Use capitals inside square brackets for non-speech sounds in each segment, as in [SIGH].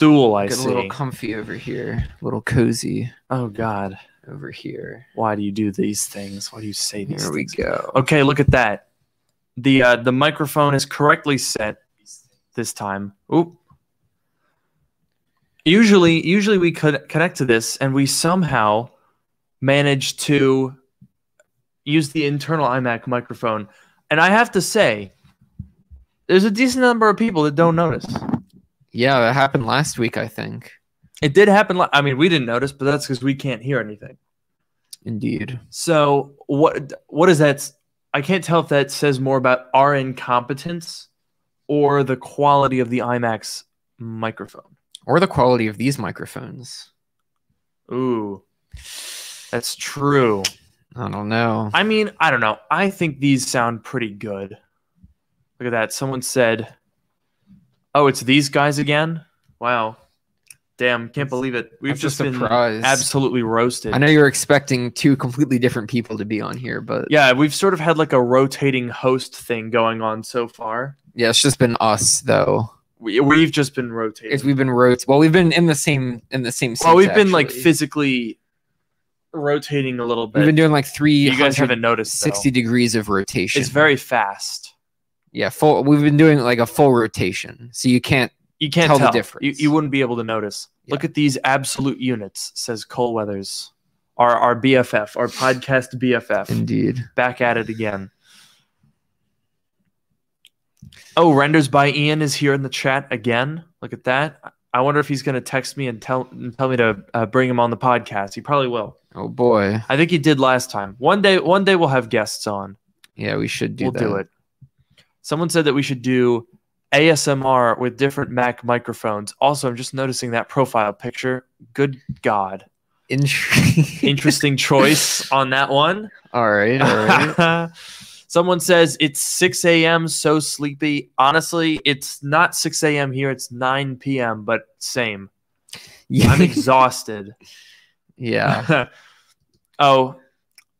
stool. I Get a little comfy over here, a little cozy oh God, over here. why do you do these things? Why do you say these things? Here we go. Okay, look at that. The uh, the microphone is correctly set this time. Oop. Usually, usually we could connect to this, and we somehow manage to use the internal iMac microphone. And I have to say, there's a decent number of people that don't notice. Yeah, that happened last week, I think. It did happen. li- I mean, we didn't notice, but that's because we can't hear anything. Indeed. So what what is that? I can't tell if that says more about our incompetence or the quality of the iMac microphone. Or the quality of these microphones. Ooh, that's true. I don't know. I mean, I don't know. I think these sound pretty good. Look at that. Someone said, "Oh, it's these guys again." Wow. Damn, can't believe it. We've That's just been absolutely roasted. I know you're expecting two completely different people to be on here, but Yeah, we've sort of had like a rotating host thing going on so far. yeah, it's just been us though. We, we've just been rotating. If we've been rot well, we've been in the same in the same. well, we've been like physically rotating a little bit. We've been doing like three you guys haven't noticed. sixty degrees of rotation. It's very fast. Yeah, full. We've been doing like a full rotation, so you can't. You can't Tell tell, the difference. you wouldn't be able to notice. Look at these absolute units, says Cole Weathers. Our our BFF, our podcast BFF. Indeed. Back at it again. Oh, renders by Ian is here in the chat again. Look at that. I wonder if he's going to text me and tell and tell me to uh, bring him on the podcast. He probably will. Oh boy. I think he did last time. One day, one day we'll have guests on. Yeah, we should do we'll that. do it. Someone said that we should do ASMR with different Mac microphones. Also, I'm just noticing that profile picture. Good God. Interesting. Interesting choice [LAUGHS] on that one. all right. All right. [LAUGHS] Someone says it's 6 a.m. So sleepy. Honestly, it's not 6 a.m. here. It's 9 p.m. But same. yeah. I'm exhausted. [LAUGHS] yeah. oh,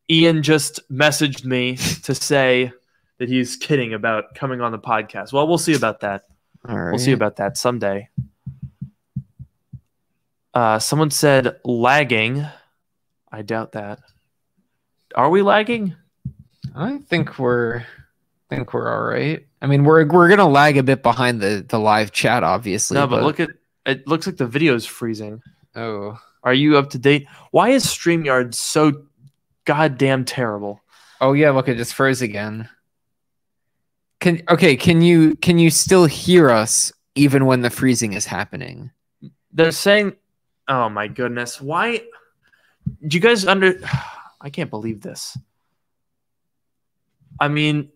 Ian just messaged me to say that he's kidding about coming on the podcast. Well, we'll see about that. All right. We'll see about that someday. Uh, someone said lagging. I doubt that. Are we lagging? I think we're think we're all right. I mean, we're we're gonna lag a bit behind the the live chat, obviously. No, but look at it. Looks like the video's freezing. Oh, Are you up to date? Why is StreamYard so goddamn terrible? oh yeah. Look, it just froze again. Can okay? Can you can you still hear us even when the freezing is happening? They're saying, "Oh my goodness, why?" Do you guys under? [SIGHS] I can't believe this. I mean,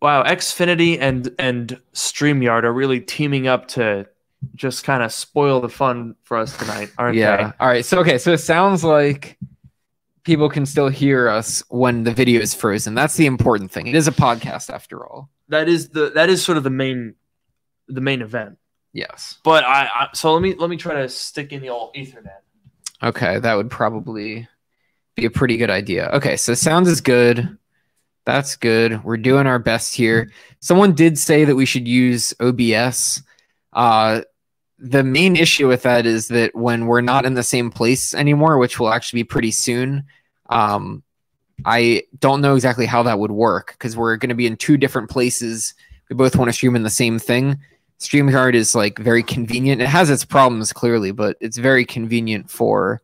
wow, Xfinity and and StreamYard are really teaming up to just kind of spoil the fun for us tonight, aren't yeah. All right. So okay. So it sounds like people can still hear us when the video is frozen. That's the important thing. It is a podcast after all. That is the that is sort of the main the main event. Yes. But I, I so let me let me try to stick in the old Ethernet. Okay, that would probably be a pretty good idea. Okay, so sound is good. That's good. We're doing our best here. Someone did say that we should use OBS. Uh, the main issue with that is that when we're not in the same place anymore, which will actually be pretty soon, um, I don't know exactly how that would work because we're going to be in two different places. We both want to stream in the same thing. StreamYard is like very convenient. It has its problems clearly, but it's very convenient for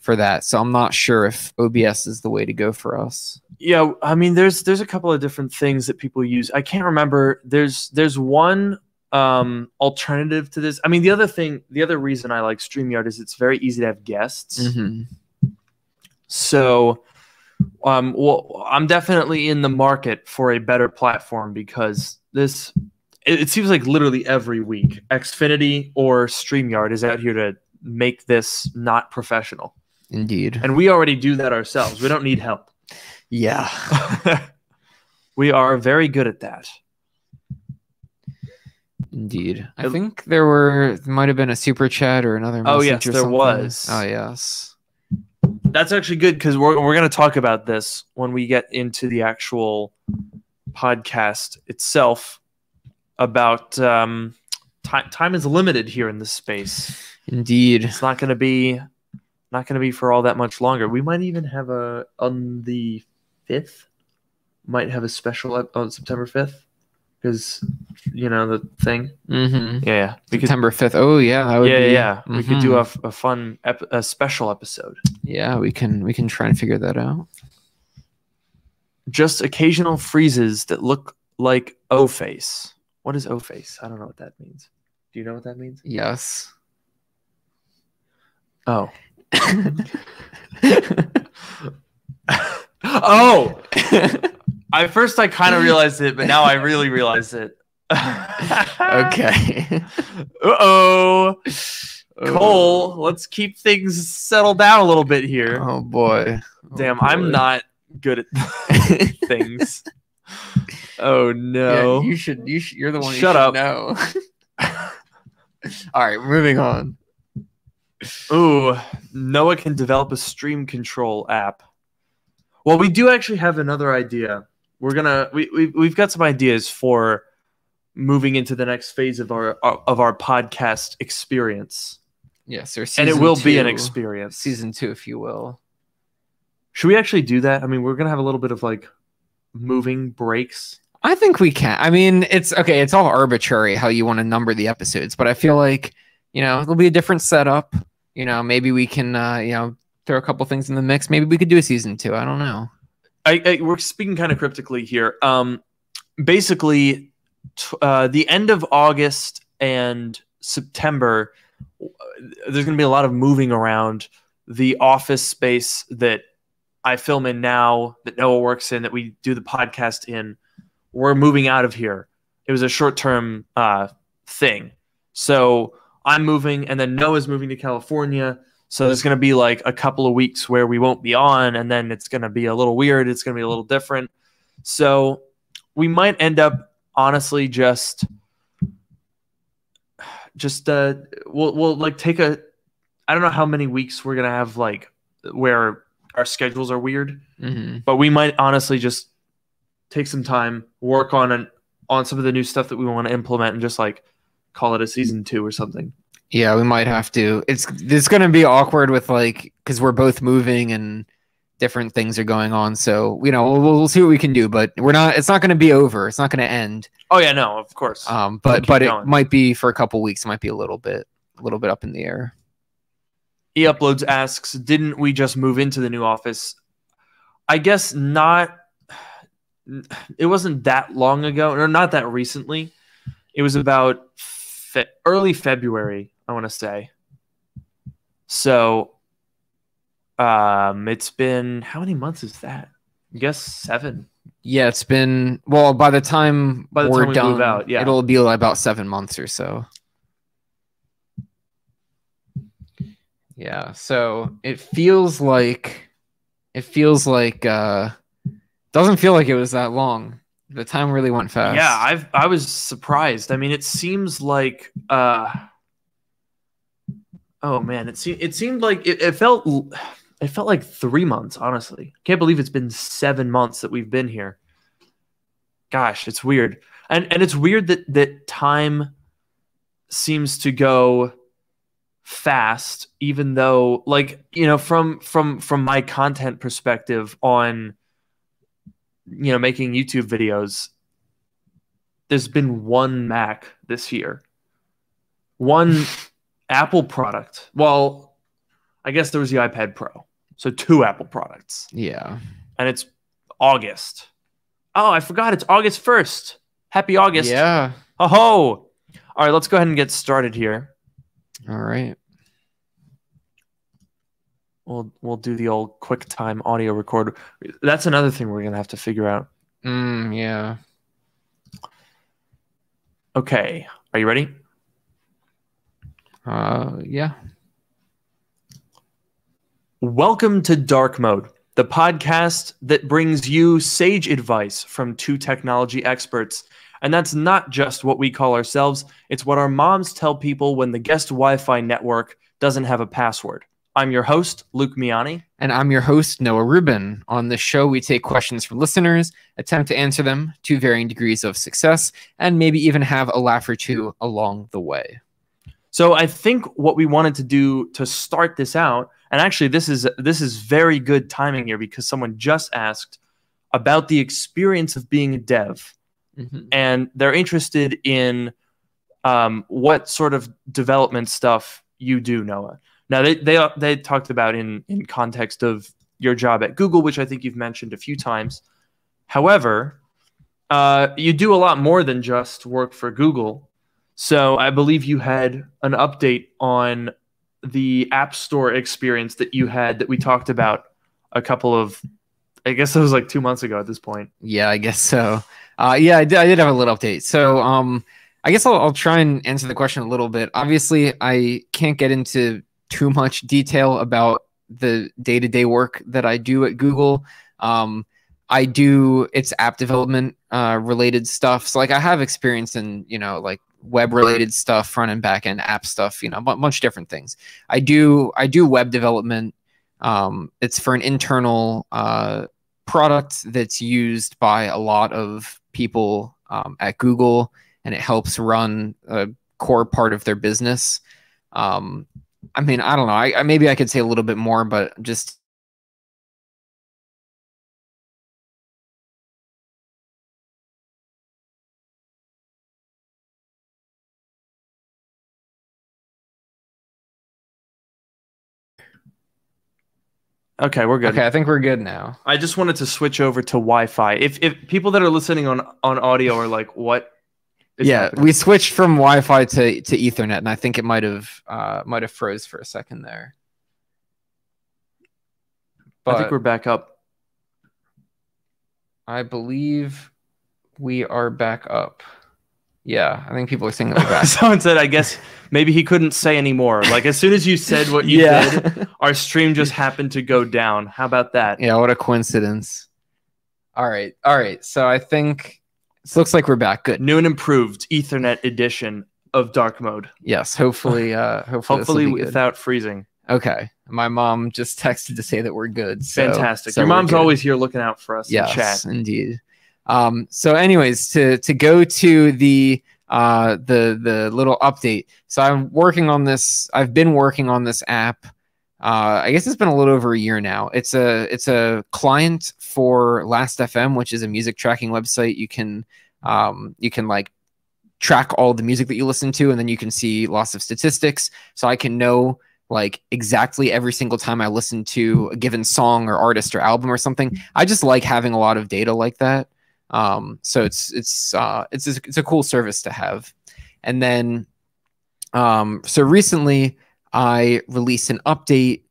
for that. So I'm not sure if OBS is the way to go for us. Yeah, I mean, there's there's a couple of different things that people use. I can't remember. There's there's one um alternative to this. I mean, the other thing, the other reason I like StreamYard is it's very easy to have guests. Mm-hmm. So, um, well, I'm definitely in the market for a better platform because this. It, it seems like literally every week, Xfinity or StreamYard is out here to make this not professional, Indeed. and we already do that ourselves. We don't need help. Yeah. [LAUGHS] we are very good at that. Indeed. I think there were might have been a super chat or another Oh, yes, there something. was. Oh yes. That's actually good because we're we're going to talk about this when we get into the actual podcast itself about um, time time is limited here in this space. Indeed. It's not going to be not going to be for all that much longer. We might even have a on the fifth. Might have a special on September fifth because you know the thing. Mm-hmm. Yeah, yeah. We September fifth. Oh yeah, that would yeah, be, yeah. We could do a, f- a fun ep- a special episode. yeah. We can we can try and figure that out. Just occasional freezes that look like O face. What is O face? I don't know what that means. Do you know what that means? Yes. Oh. [LAUGHS] [LAUGHS] oh. [LAUGHS] At first, I kind of [LAUGHS] realized it, but now I really realize it. [LAUGHS] okay. Uh oh. Cole, let's keep things settled down a little bit here. Oh boy. Oh, Damn, boy. I'm not good at [LAUGHS] things. Oh Yeah, no. you should. You should. You're the one. Shut up. know. All right, moving on. Ooh, Noah can develop a stream control app. Well, we do actually have another idea. We're gonna we, we we've got some ideas for moving into the next phase of our of our podcast experience, Yes, or and it will be an experience. Season two, if you will. Should we actually do that? I mean, we're gonna have a little bit of like moving breaks. I think we can. I mean, it's okay. It's all arbitrary how you want to number the episodes, but I feel like you know it'll be a different setup. You know, maybe we can uh, you know throw a couple things in the mix. Maybe we could do a season two. I don't know. I, I we're speaking kind of cryptically here. Um, basically, uh, the end of August and September, there's going to be a lot of moving around the office space that I film in now, that Noah works in, that we do the podcast in. We're moving out of here. It was a short term uh, thing, so I'm moving, and then Noah's moving to California. So there's going to be like a couple of weeks where we won't be on, and then it's going to be a little weird. It's going to be a little different. So we might end up honestly just just uh we'll we'll like take a I don't know how many weeks we're going to have like where our schedules are weird, hmm but we might honestly just take some time, work on an on some of the new stuff that we want to implement and just like call it a season 2 or something. Yeah, we might have to. It's it's going to be awkward with like because we're both moving and different things are going on. So you know we'll, we'll see what we can do, but we're not. It's not going to be over. It's not going to end. Oh yeah, no, of course. Um, but but it might be for a couple weeks. It might be a little bit a little bit up in the air. E uploads asks, didn't we just move into the new office? I guess not. It wasn't that long ago, or not that recently. It was about fe- early February, I want to say. So, um, it's been how many months is that? I guess seven. Yeah, it's been well. By the time By the we're time we done, move out, yeah. it'll be about seven months or so. Yeah, so it feels like it feels like uh doesn't feel like it was that long. The time really went fast. Yeah, I've I was surprised. I mean, it seems like uh oh man, it seemed it seemed like it, it felt it felt like three months, honestly. Can't believe it's been seven months that we've been here. Gosh, it's weird. And and it's weird that that time seems to go fast, even though like, you know, from from from my content perspective on you know making youtube videos there's been one mac this year one apple product. Well i guess there was the ipad pro. So two apple products. Yeah. and it's august. Oh i forgot it's august 1st happy august. Yeah. oh ho all right let's go ahead and get started here. All right. we'll we'll do the old quicktime audio record that's another thing we're gonna have to figure out. Mm, yeah. okay are you ready Uh, yeah. Welcome to Dark Mode, the podcast that brings you sage advice from two technology experts. And that's not just what we call ourselves, it's what our moms tell people when the guest Wi Fi network doesn't have a password. I'm your host, Luke Miani. And I'm your host, Noah Rubin. On this show, we take questions from listeners, attempt to answer them to varying degrees of success, and maybe even have a laugh or two along the way. So I think what we wanted to do to start this out, and actually this is this is very good timing here because someone just asked about the experience of being a dev, Mhm. and they're interested in um, what sort of development stuff you do, Noah. Now they they they talked about in in context of your job at Google, which I think you've mentioned a few times. However, uh, you do a lot more than just work for Google. So I believe you had an update on the App Store experience that you had that we talked about a couple of, I guess it was like two months ago at this point. Yeah, I guess so. Uh, yeah, I did, I did have a little update. So, um, I guess I'll, I'll try and answer the question a little bit. Obviously, I can't get into too much detail about the day to day work that I do at Google. Um, I do it's app development uh, related stuff. So, like, I have experience in you know like web related stuff, front and back end app stuff. You know, a bunch of different things. I do I do web development. Um, it's for an internal uh, product that's used by a lot of people um, at Google, and it helps run a core part of their business. Um, I mean, I don't know. I, I maybe I could say a little bit more, but just Okay, we're good. okay. I think we're good now. I just wanted to switch over to Wi-Fi. If if people that are listening on on audio are like, what? yeah, happening?" we switched from Wi-Fi to to Ethernet, and I think it might have uh, might have froze for a second there. I think we're back up. I believe we are back up. Yeah, I think people are saying that. [LAUGHS] Someone said, I guess maybe he couldn't say anymore. Like as soon as you said what you did, [LAUGHS] our stream just happened to go down. How about that? yeah, what a coincidence. All right, all right. So I think it looks like we're back. Good. New and improved Ethernet edition of dark mode. Yes, hopefully, uh, [LAUGHS] hopefully, Hopefully this'll be good. without freezing. Okay, my mom just texted to say that we're good. so- Fantastic. so Your mom's always here looking out for us yes, in chat. indeed. Um, so, anyways, to to go to the uh, the the little update. So I'm working on this. I've been working on this app. Uh, I guess it's been a little over a year now. It's a it's a client for Last.fm, which is a music tracking website. You can um, you can like track all the music that you listen to, and then you can see lots of statistics. So I can know like exactly every single time I listen to a given song or artist or album or something. I just like having a lot of data like that. Um, so it's it's uh, it's it's a cool service to have. And then, um, so recently I released an update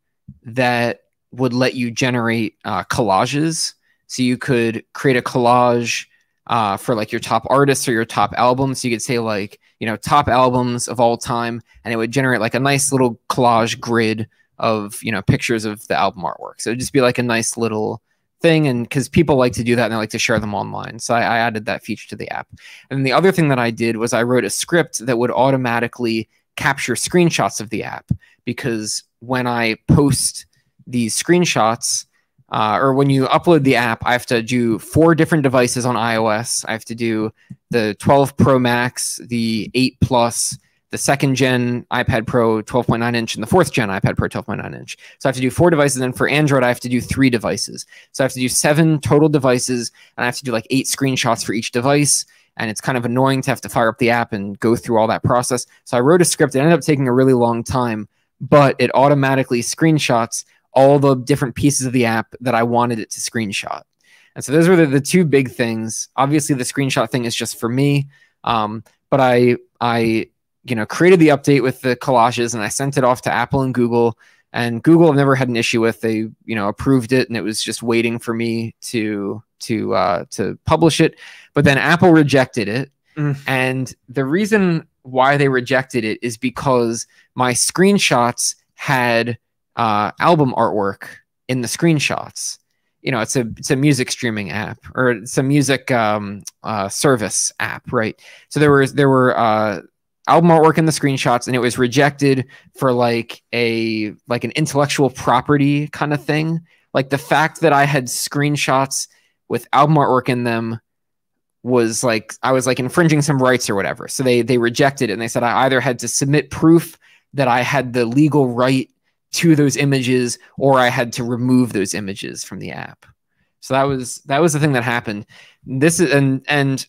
that would let you generate uh, collages. So you could create a collage uh, for like your top artists or your top albums. You could say like you know top albums of all time, and it would generate like a nice little collage grid of you know pictures of the album artwork. So it'd just be like a nice little thing and because people like to do that and they like to share them online. So I, I added that feature to the app. And the other thing that i did was i wrote a script that would automatically capture screenshots of the app because when i post these screenshots uh, or when you upload the app i have to do four different devices on ios. I have to do the 12 pro max the 8 plus the second gen iPad Pro 12.9 inch and the fourth gen iPad Pro 12.9 inch. So I have to do four devices. And for Android, I have to do three devices. So I have to do seven total devices and I have to do like eight screenshots for each device. And it's kind of annoying to have to fire up the app and go through all that process. So I wrote a script. It ended up taking a really long time, but it automatically screenshots all the different pieces of the app that I wanted it to screenshot. And so those were the, the two big things. Obviously, the screenshot thing is just for me. Um, but I, I, you know, created the update with the collages and I sent it off to Apple and Google. And Google I've never had an issue with. They, you know, approved it and it was just waiting for me to to uh, to publish it. But then Apple rejected it. Mm. And the reason why they rejected it is because my screenshots had uh, album artwork in the screenshots. You know, it's a it's a music streaming app or it's a music um, uh, service app, right? So there was there were uh, album artwork in the screenshots and it was rejected for like a like an intellectual property kind of thing. Like the fact that i had screenshots with album artwork in them was like i was like infringing some rights or whatever. So they they rejected it and they said i either had to submit proof that i had the legal right to those images or i had to remove those images from the app. So that was that was the thing that happened. This is and and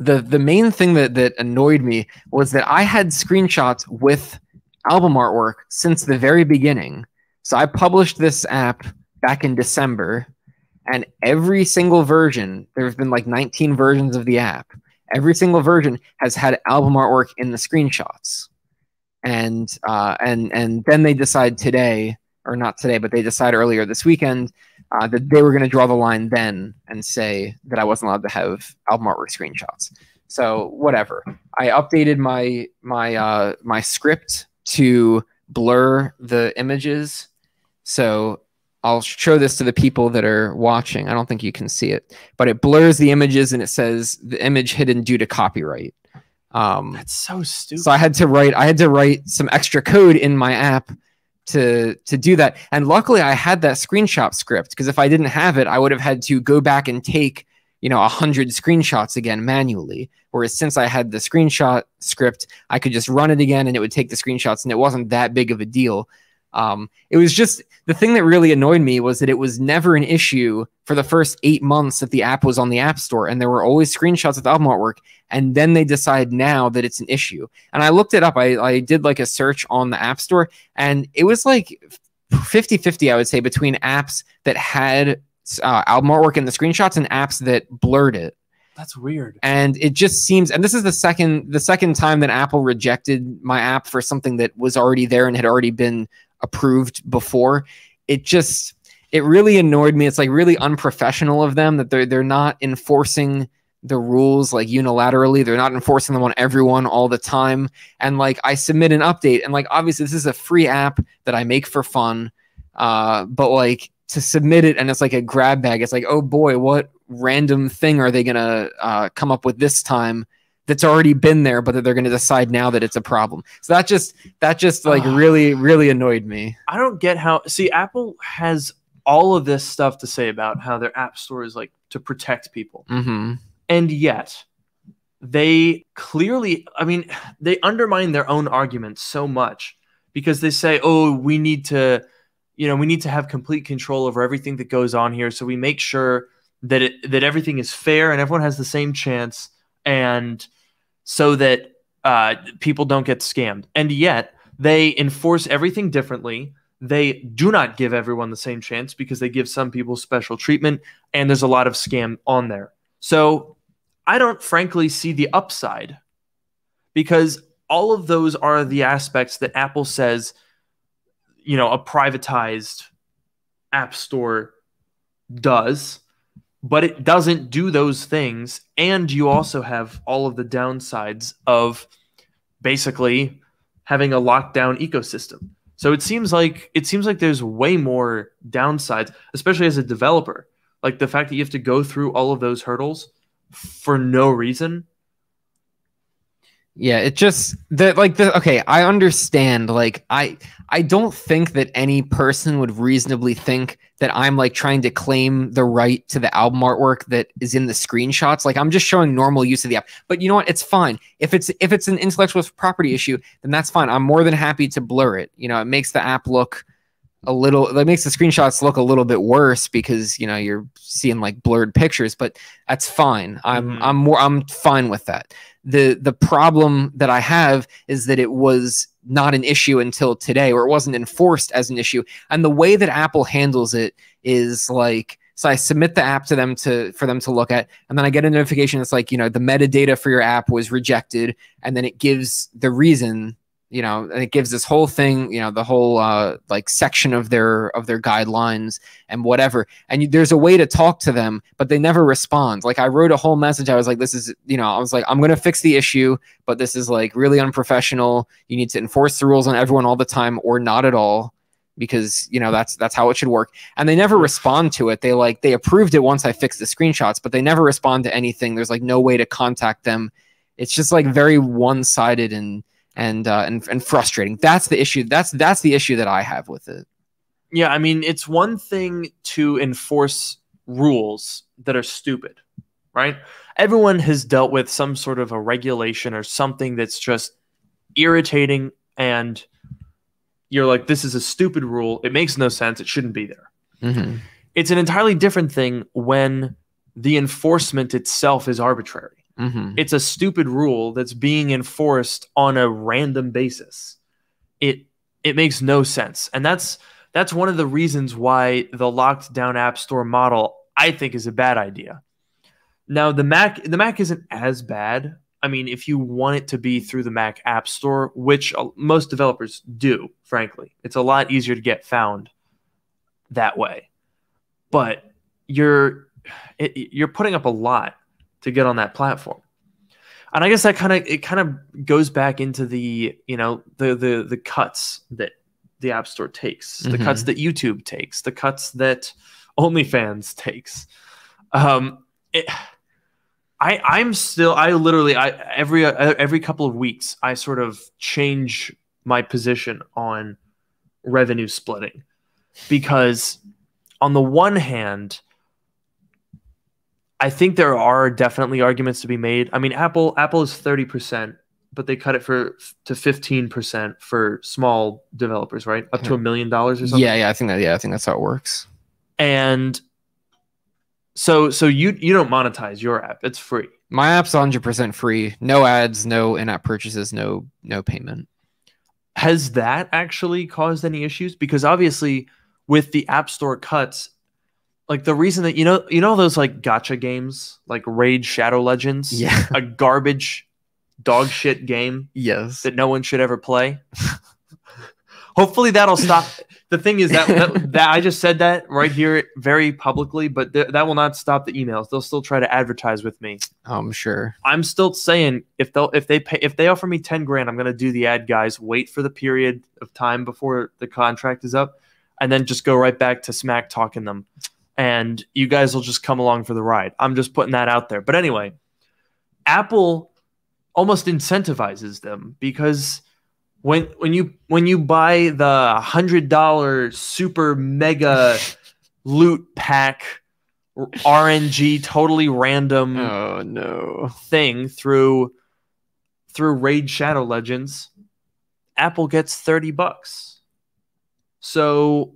the the main thing that that annoyed me was that I had screenshots with album artwork since the very beginning. So I published this app back in December, and every single version, there have been like 19 versions of the app. Every single version has had album artwork in the screenshots, and uh, and and then they decide today, or not today, but they decided earlier this weekend uh, that they were going to draw the line then and say that I wasn't allowed to have album artwork screenshots. So whatever. I updated my my uh, my script to blur the images. So I'll show this to the people that are watching. I don't think you can see it, but it blurs the images and it says the image hidden due to copyright. Um, That's so stupid. so I had to write I had to write some extra code in my app to to do that. And luckily I had that screenshot script because if I didn't have it, I would have had to go back and take, you know, a hundred screenshots again manually. Whereas since I had the screenshot script, I could just run it again and it would take the screenshots and it wasn't that big of a deal. Um, it was just the thing that really annoyed me was that it was never an issue for the first eight months that the app was on the App Store, and there were always screenshots of the album artwork. And then they decide now that it's an issue. And I looked it up. I, I did like a search on the App Store, and it was like 50 50, I would say, between apps that had uh, album artwork in the screenshots and apps that blurred it That's weird. and it just seems and this is the second the second time that apple rejected my app for something that was already there and had already been approved before. It just it really annoyed me. It's like really unprofessional of them that they're they're not enforcing the rules like unilaterally. They're not enforcing them on everyone all the time. And like i submit an update and like obviously this is a free app that i make for fun uh but like to submit it and it's like a grab bag it's like oh boy what random thing are they gonna uh, come up with this time that's already been there but that they're gonna decide now that it's a problem so that just that just like Ugh. really really annoyed me I don't get how. See, Apple has all of this stuff to say about how their app store is like to protect people, hmm and yet they clearly, I mean, they undermine their own arguments so much because they say, "Oh, we need to, you know, we need to have complete control over everything that goes on here, so we make sure that it that everything is fair and everyone has the same chance, and so that uh, people don't get scammed." And yet they enforce everything differently. They do not give everyone the same chance because they give some people special treatment, and there's a lot of scam on there. So I don't frankly see the upside because all of those are the aspects that Apple says, you know, a privatized app store does, but it doesn't do those things. And you also have all of the downsides of basically having a lockdown ecosystem. So it seems like it seems like there's way more downsides, especially as a developer. Like the fact that you have to go through all of those hurdles for no reason. Yeah, it just that like the okay, I understand. Like I I don't think that any person would reasonably think that I'm like trying to claim the right to the album artwork that is in the screenshots. Like I'm just showing normal use of the app. But you know what? It's fine. If it's if it's an intellectual property issue, then that's fine. I'm more than happy to blur it. You know, it makes the app look a little that makes the screenshots look a little bit worse because you know you're seeing like blurred pictures but that's fine i'm Mhm. i'm more i'm fine with that the the problem that i have is that it was not an issue until today or it wasn't enforced as an issue. And the way that apple handles it is like so i submit the app to them to for them to look at and then i get a notification it's like you know the metadata for your app was rejected and then it gives the reason you know and it gives this whole thing you know the whole uh like section of their of their guidelines and whatever. And you, there's a way to talk to them but they never respond. Like i wrote a whole message. I was like this is you know i was like i'm to fix the issue but this is like really unprofessional. You need to enforce the rules on everyone all the time or not at all because you know that's that's how it should work. And they never respond to it. They like they approved it once i fixed the screenshots but they never respond to anything. There's like no way to contact them. It's just like very one-sided and and uh, and and frustrating. That's the issue. That's that's the issue that I have with it. Yeah, I mean, it's one thing to enforce rules that are stupid, right? Everyone has dealt with some sort of a regulation or something that's just irritating and you're like this is a stupid rule. It makes no sense. It shouldn't be there. Mm-hmm. It's an entirely different thing when the enforcement itself is arbitrary. Mm-hmm. It's a stupid rule that's being enforced on a random basis. It it makes no sense. And that's that's one of the reasons why the locked down app store model I think is a bad idea. Now the Mac the Mac isn't as bad. I mean, if you want it to be through the Mac App Store, which uh, most developers do, frankly, it's a lot easier to get found that way. But you're it, you're putting up a lot to get on that platform. And I guess that kind of it kind of goes back into the, you know, the the the cuts that the App Store takes, the Mhm. cuts that YouTube takes, the cuts that OnlyFans [LAUGHS] takes. Um it, I I'm still I literally I every uh, every couple of weeks I sort of change my position on revenue splitting because on the one hand I think there are definitely arguments to be made. I mean Apple Apple is 30%, but they cut it for to 15% for small developers, right? Up to a million dollars or something. Yeah, yeah, I think that. Yeah, I think that's how it works. And so so you you don't monetize your app. It's free. My app's 100% free. No ads, no in-app purchases, no no payment. Has that actually caused any issues? Because obviously, with the App Store cuts, like the reason that you know you know those like gotcha games like Raid Shadow Legends, Yeah. a garbage dog shit game yes. that no one should ever play. Hopefully that'll stop. The thing is that, that that I just said that right here very publicly, but th- that will not stop the emails. They'll still try to advertise with me. I'm sure. I'm still saying if they'll if they pay if they offer me 10 grand, I'm gonna do the ad guys, wait for the period of time before the contract is up, and then just go right back to smack talking them. And you guys will just come along for the ride. I'm just putting that out there. But anyway, Apple almost incentivizes them because when when you when you buy the hundred dollar super mega loot pack RNG totally random Oh no. thing through through Raid Shadow Legends, Apple gets 30 bucks. So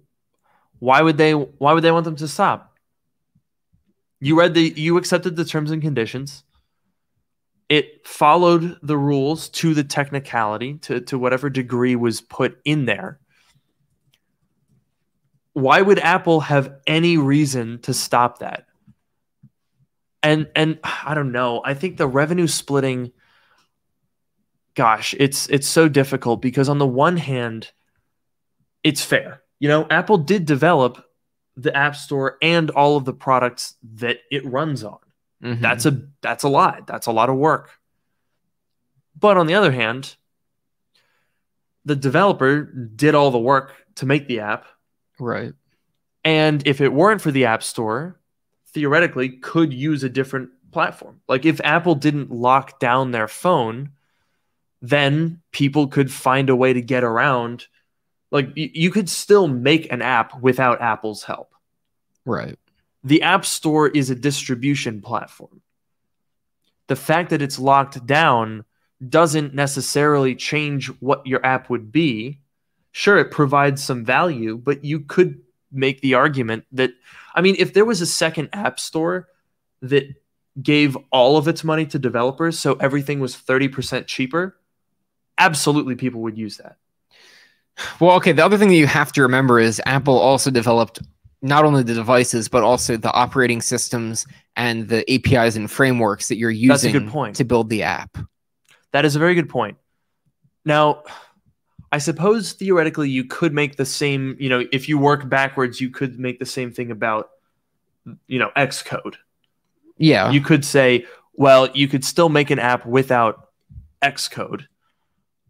why would they why would they want them to stop? You read the you accepted the terms and conditions. It followed the rules to the technicality to, to whatever degree was put in there. Why would Apple have any reason to stop that? and and I don't know. I think the revenue splitting gosh, it's it's so difficult because on the one hand it's fair. You know, Apple did develop the App Store and all of the products that it runs on. Mhm. That's a that's a lot. That's a lot of work. But on the other hand, the developer did all the work to make the app right. and if it weren't for the App Store, theoretically could use a different platform. Like if Apple didn't lock down their phone, then people could find a way to get around. Like you could still make an app without Apple's help. Right. The App Store is a distribution platform. The fact that it's locked down doesn't necessarily change what your app would be. Sure, it provides some value, but you could make the argument that, I mean, if there was a second App Store that gave all of its money to developers, so everything was 30% cheaper, absolutely people would use that. Well, okay. The other thing that you have to remember is Apple also developed not only the devices but also the operating systems and the APIs and frameworks that you're That's a using good point. to build the app. That is a very good point. Now, I suppose theoretically you could make the same, you know, if you work backwards, you could make the same thing about, you know, Xcode. Yeah. You could say, well, you could still make an app without Xcode.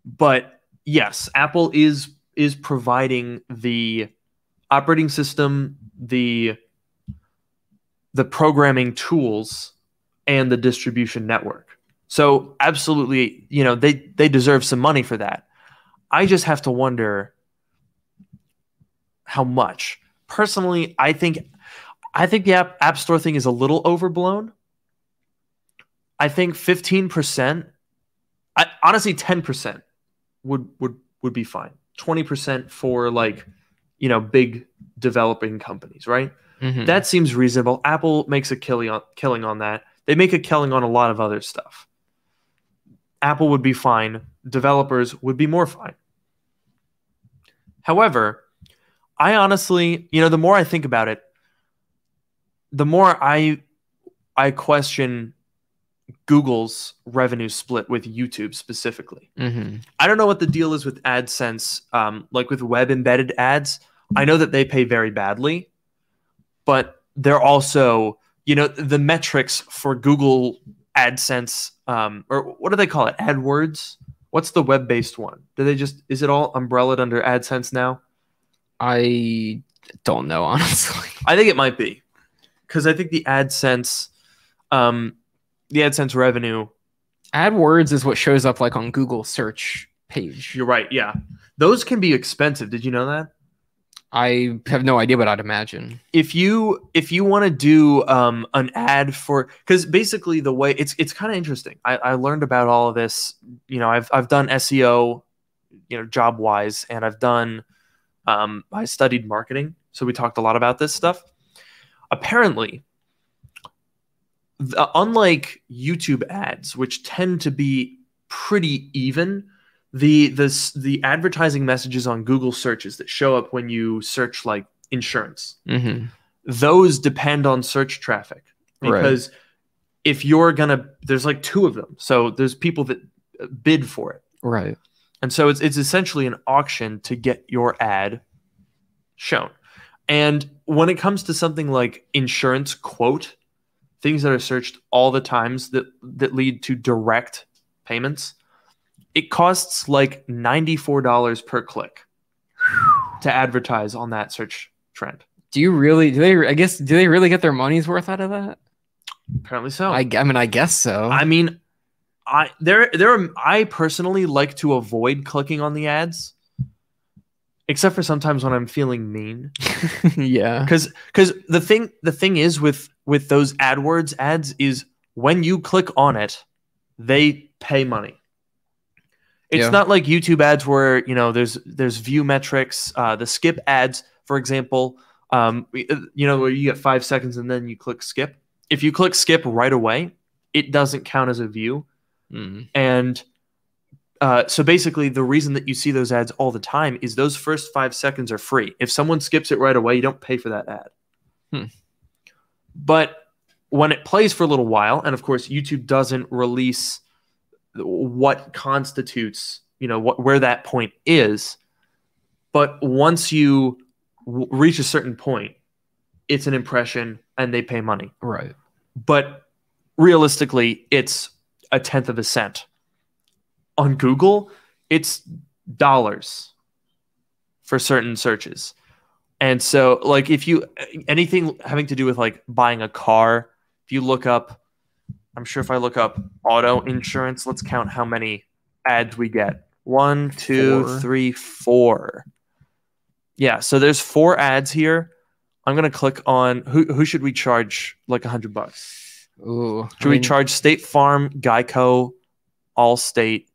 But yes, Apple is is providing the operating system, the the programming tools and the distribution network. So absolutely, you know, they they deserve some money for that. I just have to wonder how much. Personally, I think I think the app, app store thing is a little overblown. I think 15%, I, honestly 10% would would would be fine. 20% for like, you know, big developing companies, right? Mhm. That seems reasonable. Apple makes a killing on killing on that. They make a killing on a lot of other stuff. Apple would be fine. Developers would be more fine. However, I honestly, you know, the more I think about it, the more I I question Google's revenue split with YouTube specifically. Mhm. I don't know what the deal is with AdSense, um, like with web embedded ads. I know that they pay very badly, but they're also, you know, the metrics for Google AdSense, um, or what do they call it? AdWords. What's the web based one? Do they just is it all umbrellaed under AdSense now? I don't know [LAUGHS] honestly. I think it might be because I think the AdSense, um, the AdSense revenue. AdWords is what shows up like on Google search page. You're right. Yeah, those can be expensive. Did you know that? I have no idea, but I'd imagine. if you if you want to do um, an ad for because basically the way it's it's kind of interesting I, I learned about all of this you know i've i've done seo you know job wise and i've done um, i studied marketing so we talked a lot about this stuff apparently the, unlike youtube ads which tend to be pretty even the the the advertising messages on google searches that show up when you search like insurance hmm those depend on search traffic. Right. because if you're gonna there's like two of them. So there's people that uh, bid for it. Right. and so it's, it's essentially an auction to get your ad shown. And when it comes to something like insurance quote things that are searched all the times that that lead to direct payments it costs like $94 per click to advertise on that search trend Do you really? Do they? I guess. Do they really get their money's worth out of that? apparently so I, I mean, I guess so. I mean, I there there are I personally like to avoid clicking on the ads, except for sometimes when I'm feeling mean. [LAUGHS] yeah. Because because the thing the thing is with with those AdWords ads is when you click on it, they pay money. It's Yeah. not like YouTube ads where you know there's there's view metrics. Uh, the skip ads, for example, um, you know where you get five seconds and then you click skip. If you click skip right away, it doesn't count as a view. Mm. And uh, so basically, the reason that you see those ads all the time is those first five seconds are free. If someone skips it right away, you don't pay for that ad. Hmm. But when it plays for a little while, and of course, YouTube doesn't release what constitutes, you know, what where that point is. But once you w- reach a certain point, it's an impression, and they pay money Right. but realistically, it's a tenth of a cent. On Google, it's dollars for certain searches. And so, like, if you anything having to do with like buying a car, if you look up, I'm sure if I look up auto insurance, let's count how many ads we get. One, two, Four. three, four. Yeah, so there's four ads here. I'm gonna click on who who should we charge like a hundred bucks? Ooh. Should I we charge State Farm, Geico, Allstate?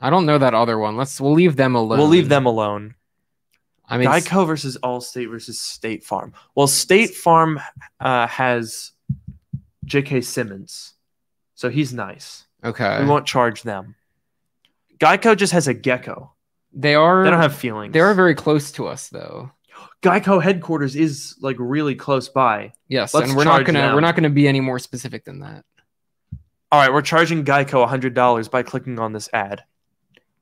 I don't know that other one. Let's. We'll leave them alone. We'll leave them alone. I mean, Geico versus Allstate versus State Farm. Well, State Farm uh, has J.K. Simmons, so he's nice. Okay. We won't charge them. Geico just has a gecko. They are. They don't have feelings. They are very close to us, though. Geico headquarters is like really close by. Yes, Let's and we're not gonna. them. We're not gonna be any more specific than that. All right, we're charging Geico hundred dollars by clicking on this ad,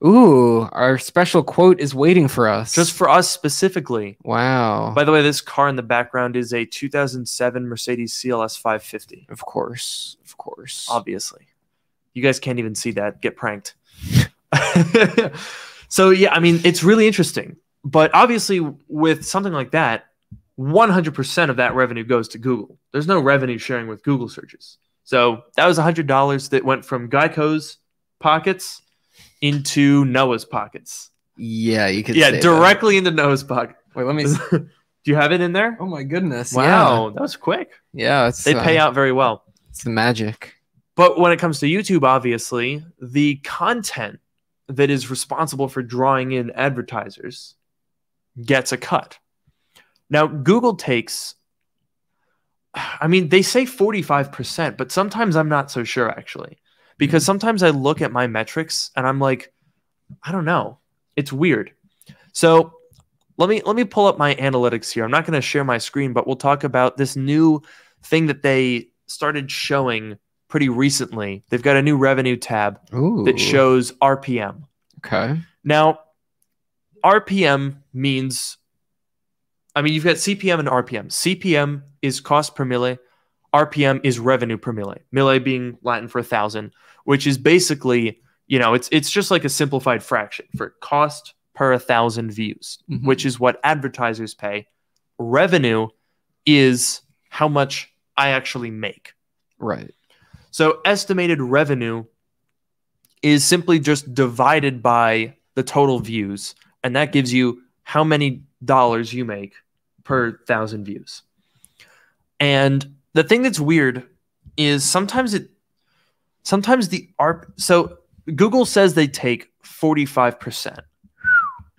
Ooh, our special quote is waiting for us. just for us specifically. wow. By the way, this car in the background is a 2007 Mercedes CLS 550. of course, of course. Obviously, you guys can't even see that. Get pranked. [LAUGHS] so yeah, I mean, it's really interesting. But obviously, with something like that, 100% of that revenue goes to Google. There's no revenue sharing with Google searches. So that was hundred dollars that went from Geico's pockets into Noah's pockets. Yeah, you could. yeah, say that. directly into Noah's pocket. Wait, let me. [LAUGHS] Do you have it in there? oh my goodness! Wow, that was quick. Yeah, yeah it's, They pay uh, out very well. It's the magic. But when it comes to YouTube, obviously, the content that is responsible for drawing in advertisers gets a cut. Now, Google takes, I mean, they say 45%, but sometimes I'm not so sure actually. Because mm-hmm. sometimes I look at my metrics and I'm like, I don't know. It's weird. So let me let me pull up my analytics here. I'm not going to share my screen, but we'll talk about this new thing that they started showing pretty recently. They've got a new revenue tab Ooh. that shows RPM. Okay. Now, RPM means, I mean, you've got CPM and RPM. CPM is cost per mille. RPM is revenue per mille. Mille being Latin for a thousand, which is basically, you know, it's it's just like a simplified fraction for cost per a thousand views, Mhm. which is what advertisers pay. Revenue is how much I actually make. Right. So estimated revenue is simply just divided by the total views, and that gives you how many dollars you make per thousand views. And the thing that's weird is sometimes it sometimes the ARP so Google says they take 45%.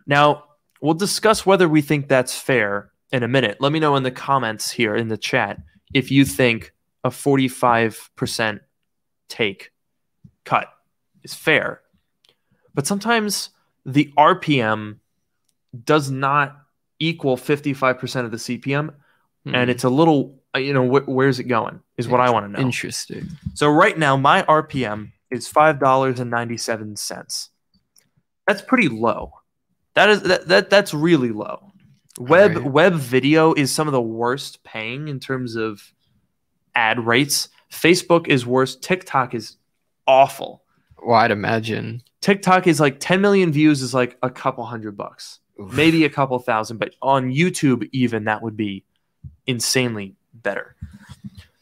Now, we'll discuss whether we think that's fair in a minute. Let me know in the comments here in the chat if you think a 45% take cut is fair. But sometimes the RPM does not equal 55% of the CPM and hmm. it's a little Uh, you know wh- where's it going is what I want to know. interesting. So right now my RPM is $5.97. That's pretty low. That is that, that that's really low. Web Alright. web video is some of the worst paying in terms of ad rates. Facebook is worse. TikTok is awful. Well, I'd imagine. TikTok is like 10 million views is like a couple hundred bucks, Oof. maybe a couple thousand, but on YouTube, even that would be insanely better.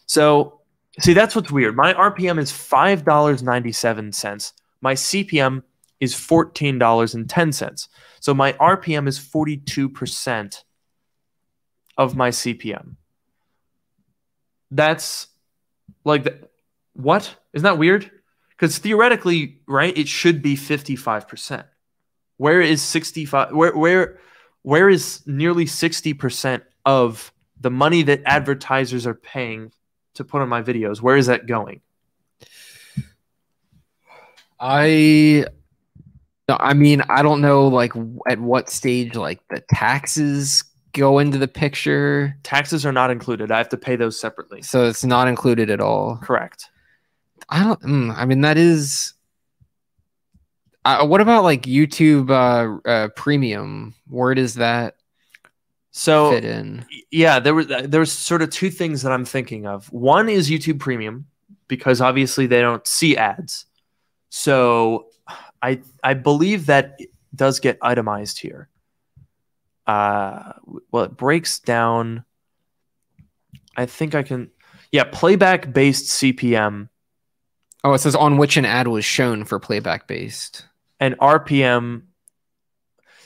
So, see, that's what's weird. My RPM is $5.97. My CPM is $14.10. So, my RPM is 42% of my CPM. That's like, the, what? Isn't that weird? Because theoretically, right, it should be 55%. Where is 65? Where, where, where is nearly 60% of the money that advertisers are paying to put on my videos? Where is that going? I I mean, I don't know, like at what stage, like the taxes go into the picture, Taxes are not included. I have to pay those separately. so it's not included at all. Correct. I don't. Mm, I mean, that is. Uh, what about like YouTube uh, uh, Premium? Where does that So fit in? yeah, there was there was sort of two things that I'm thinking of. One is YouTube Premium because obviously they don't see ads. So I I believe that it does get itemized here. Uh well it breaks down I think I can yeah, playback based CPM Oh, it says on which an ad was shown for playback based. and RPM.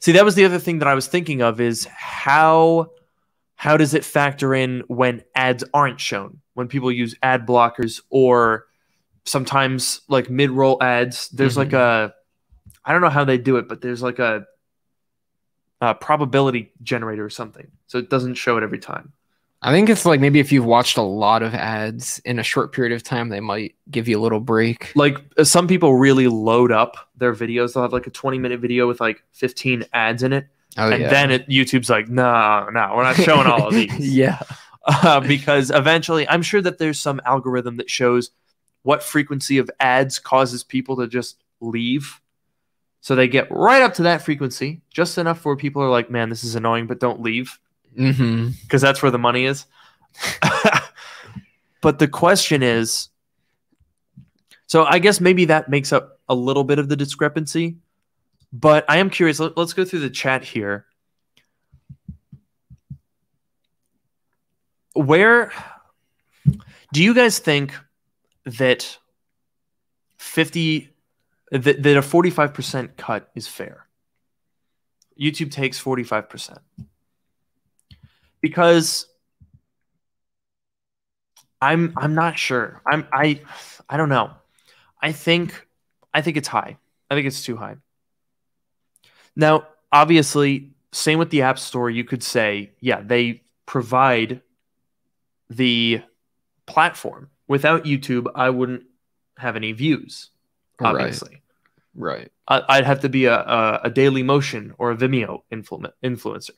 See, that was the other thing that I was thinking of is how how does it factor in when ads aren't shown when people use ad blockers or sometimes like mid-roll ads there's like mm-hmm. a i don't know how they do it but there's like a, a probability generator or something. So it doesn't show it every time I think it's like maybe if you've watched a lot of ads in a short period of time, they might give you a little break. like uh, some people really load up their videos they'll have like a 20 minute video with like 15 ads in it Oh and yeah. then it, youtube's like no no we're not showing all of [LAUGHS] these yeah. uh, because eventually i'm sure that there's some algorithm that shows what frequency of ads causes people to just leave so they get right up to that frequency just enough where people are like man this is annoying but don't leave Mm-hmm. because that's where the money is [LAUGHS] but the question is so i guess maybe that makes up a little bit of the discrepancy but i am curious Let, let's go through the chat here where do you guys think that 50 that, that a 45% cut is fair. YouTube takes 45%. Because I'm I'm not sure. I'm I I don't know. I think I think it's high. I think it's too high. Now, obviously, same with the App Store, you could say, yeah, they provide the platform. Without YouTube, I wouldn't have any views, obviously. Right. I- I'd have to be a, a, a Daily Motion or a Vimeo influ- influencer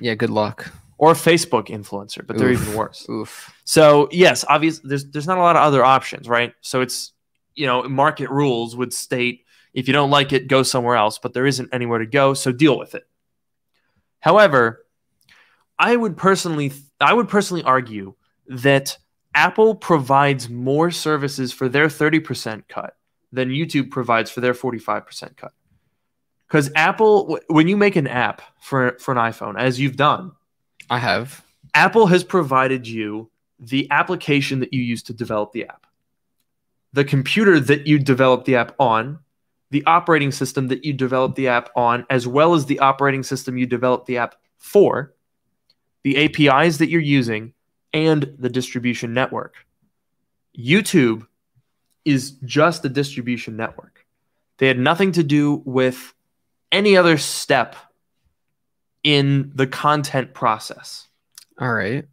Yeah. Good luck. Or a Facebook influencer, but they're Oof. even worse. Oof. So yes, obviously there's there's not a lot of other options, right? So it's you know market rules would state if you don't like it, go somewhere else, but there isn't anywhere to go, so deal with it. However, I would personally I would personally argue that Apple provides more services for their 30% cut than YouTube provides for their 45% cut. Cuz Apple when you make an app for for an iPhone as you've done, I have. Apple has provided you the application that you use to develop the app, the computer that you develop the app on, the operating system that you develop the app on, as well as the operating system you develop the app for, the APIs that you're using, and the distribution network. YouTube is just a distribution network. They had nothing to do with any other step in the content process. All right.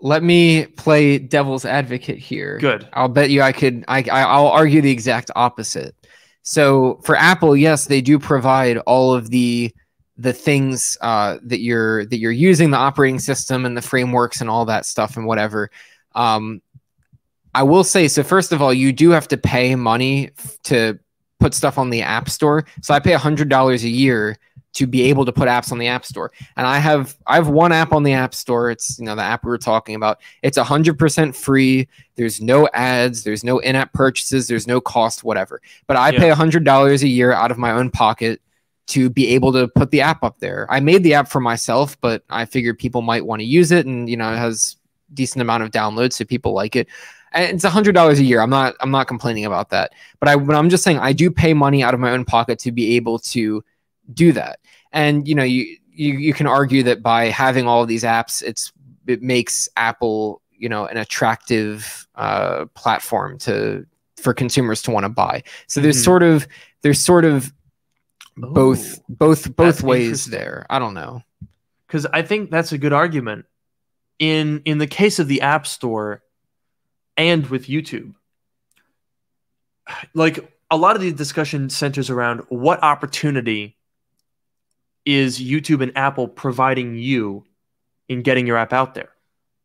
Let me play devil's advocate here. Good. I'll bet you I could. I, I'll argue the exact opposite. So for Apple, yes, they do provide all of the the things uh, that you're that you're using, the operating system and the frameworks and all that stuff and whatever. Um, I will say so. First of all, you do have to pay money f- to put stuff on the App Store. So I pay hundred dollars a year to be able to put apps on the App Store. And I have I have one app on the App Store. It's you know the app we were talking about. It's hundred percent free. There's no ads. There's no in-app purchases. There's no cost, whatever. But I Yeah. pay hundred dollars a year out of my own pocket to be able to put the app up there. I made the app for myself, but I figured people might want to use it, and you know it has decent amount of downloads, so people like it. And it's hundred dollars a year. I'm not I'm not complaining about that. But I but I'm just saying I do pay money out of my own pocket to be able to do that. And you know, you you, you can argue that by having all of these apps, it's it makes Apple, you know, an attractive uh, platform to for consumers to want to buy. So there's Mhm. sort of there's sort of both Ooh. both both That's ways there. I don't know. because I think that's a good argument. In in the case of the App Store and with YouTube, like a lot of the discussion centers around what opportunity is YouTube and Apple providing you in getting your app out there.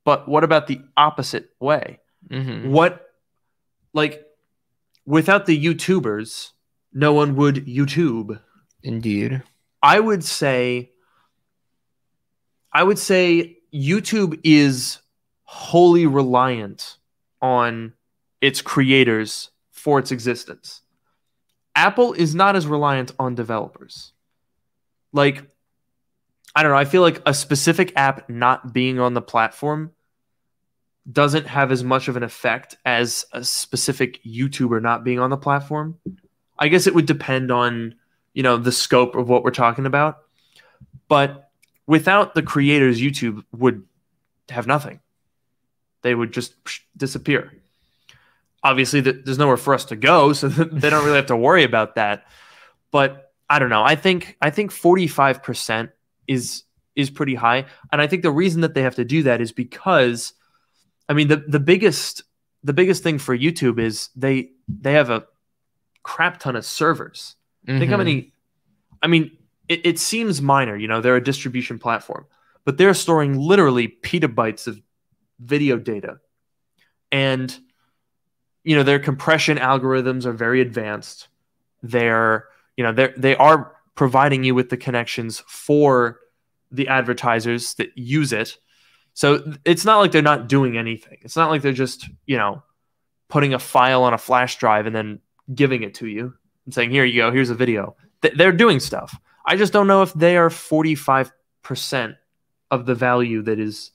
But what about the opposite way? Mhm. What like without the YouTubers, no one would YouTube. Indeed. I would say I would say YouTube is wholly reliant on its creators for its existence. Apple is not as reliant on developers. Like I don't know, I feel like a specific app not being on the platform doesn't have as much of an effect as a specific YouTuber not being on the platform. I guess it would depend on you know the scope of what we're talking about but without the creators youtube would have nothing they would just disappear obviously there's nowhere for us to go so [LAUGHS] they don't really have to worry about that but i don't know i think i think 45% is is pretty high and i think the reason that they have to do that is because i mean the the biggest the biggest thing for youtube is they they have a crap ton of servers Think how Mhm. many. I mean, it, it seems minor. You know, they're a distribution platform, but they're storing literally petabytes of video data, and you know their compression algorithms are very advanced. They're you know they they are providing you with the connections for the advertisers that use it. So it's not like they're not doing anything. It's not like they're just you know putting a file on a flash drive and then giving it to you and saying, "Here you go. Here's a video." Th- they're doing stuff. I just don't know if they are forty five percent of the value that is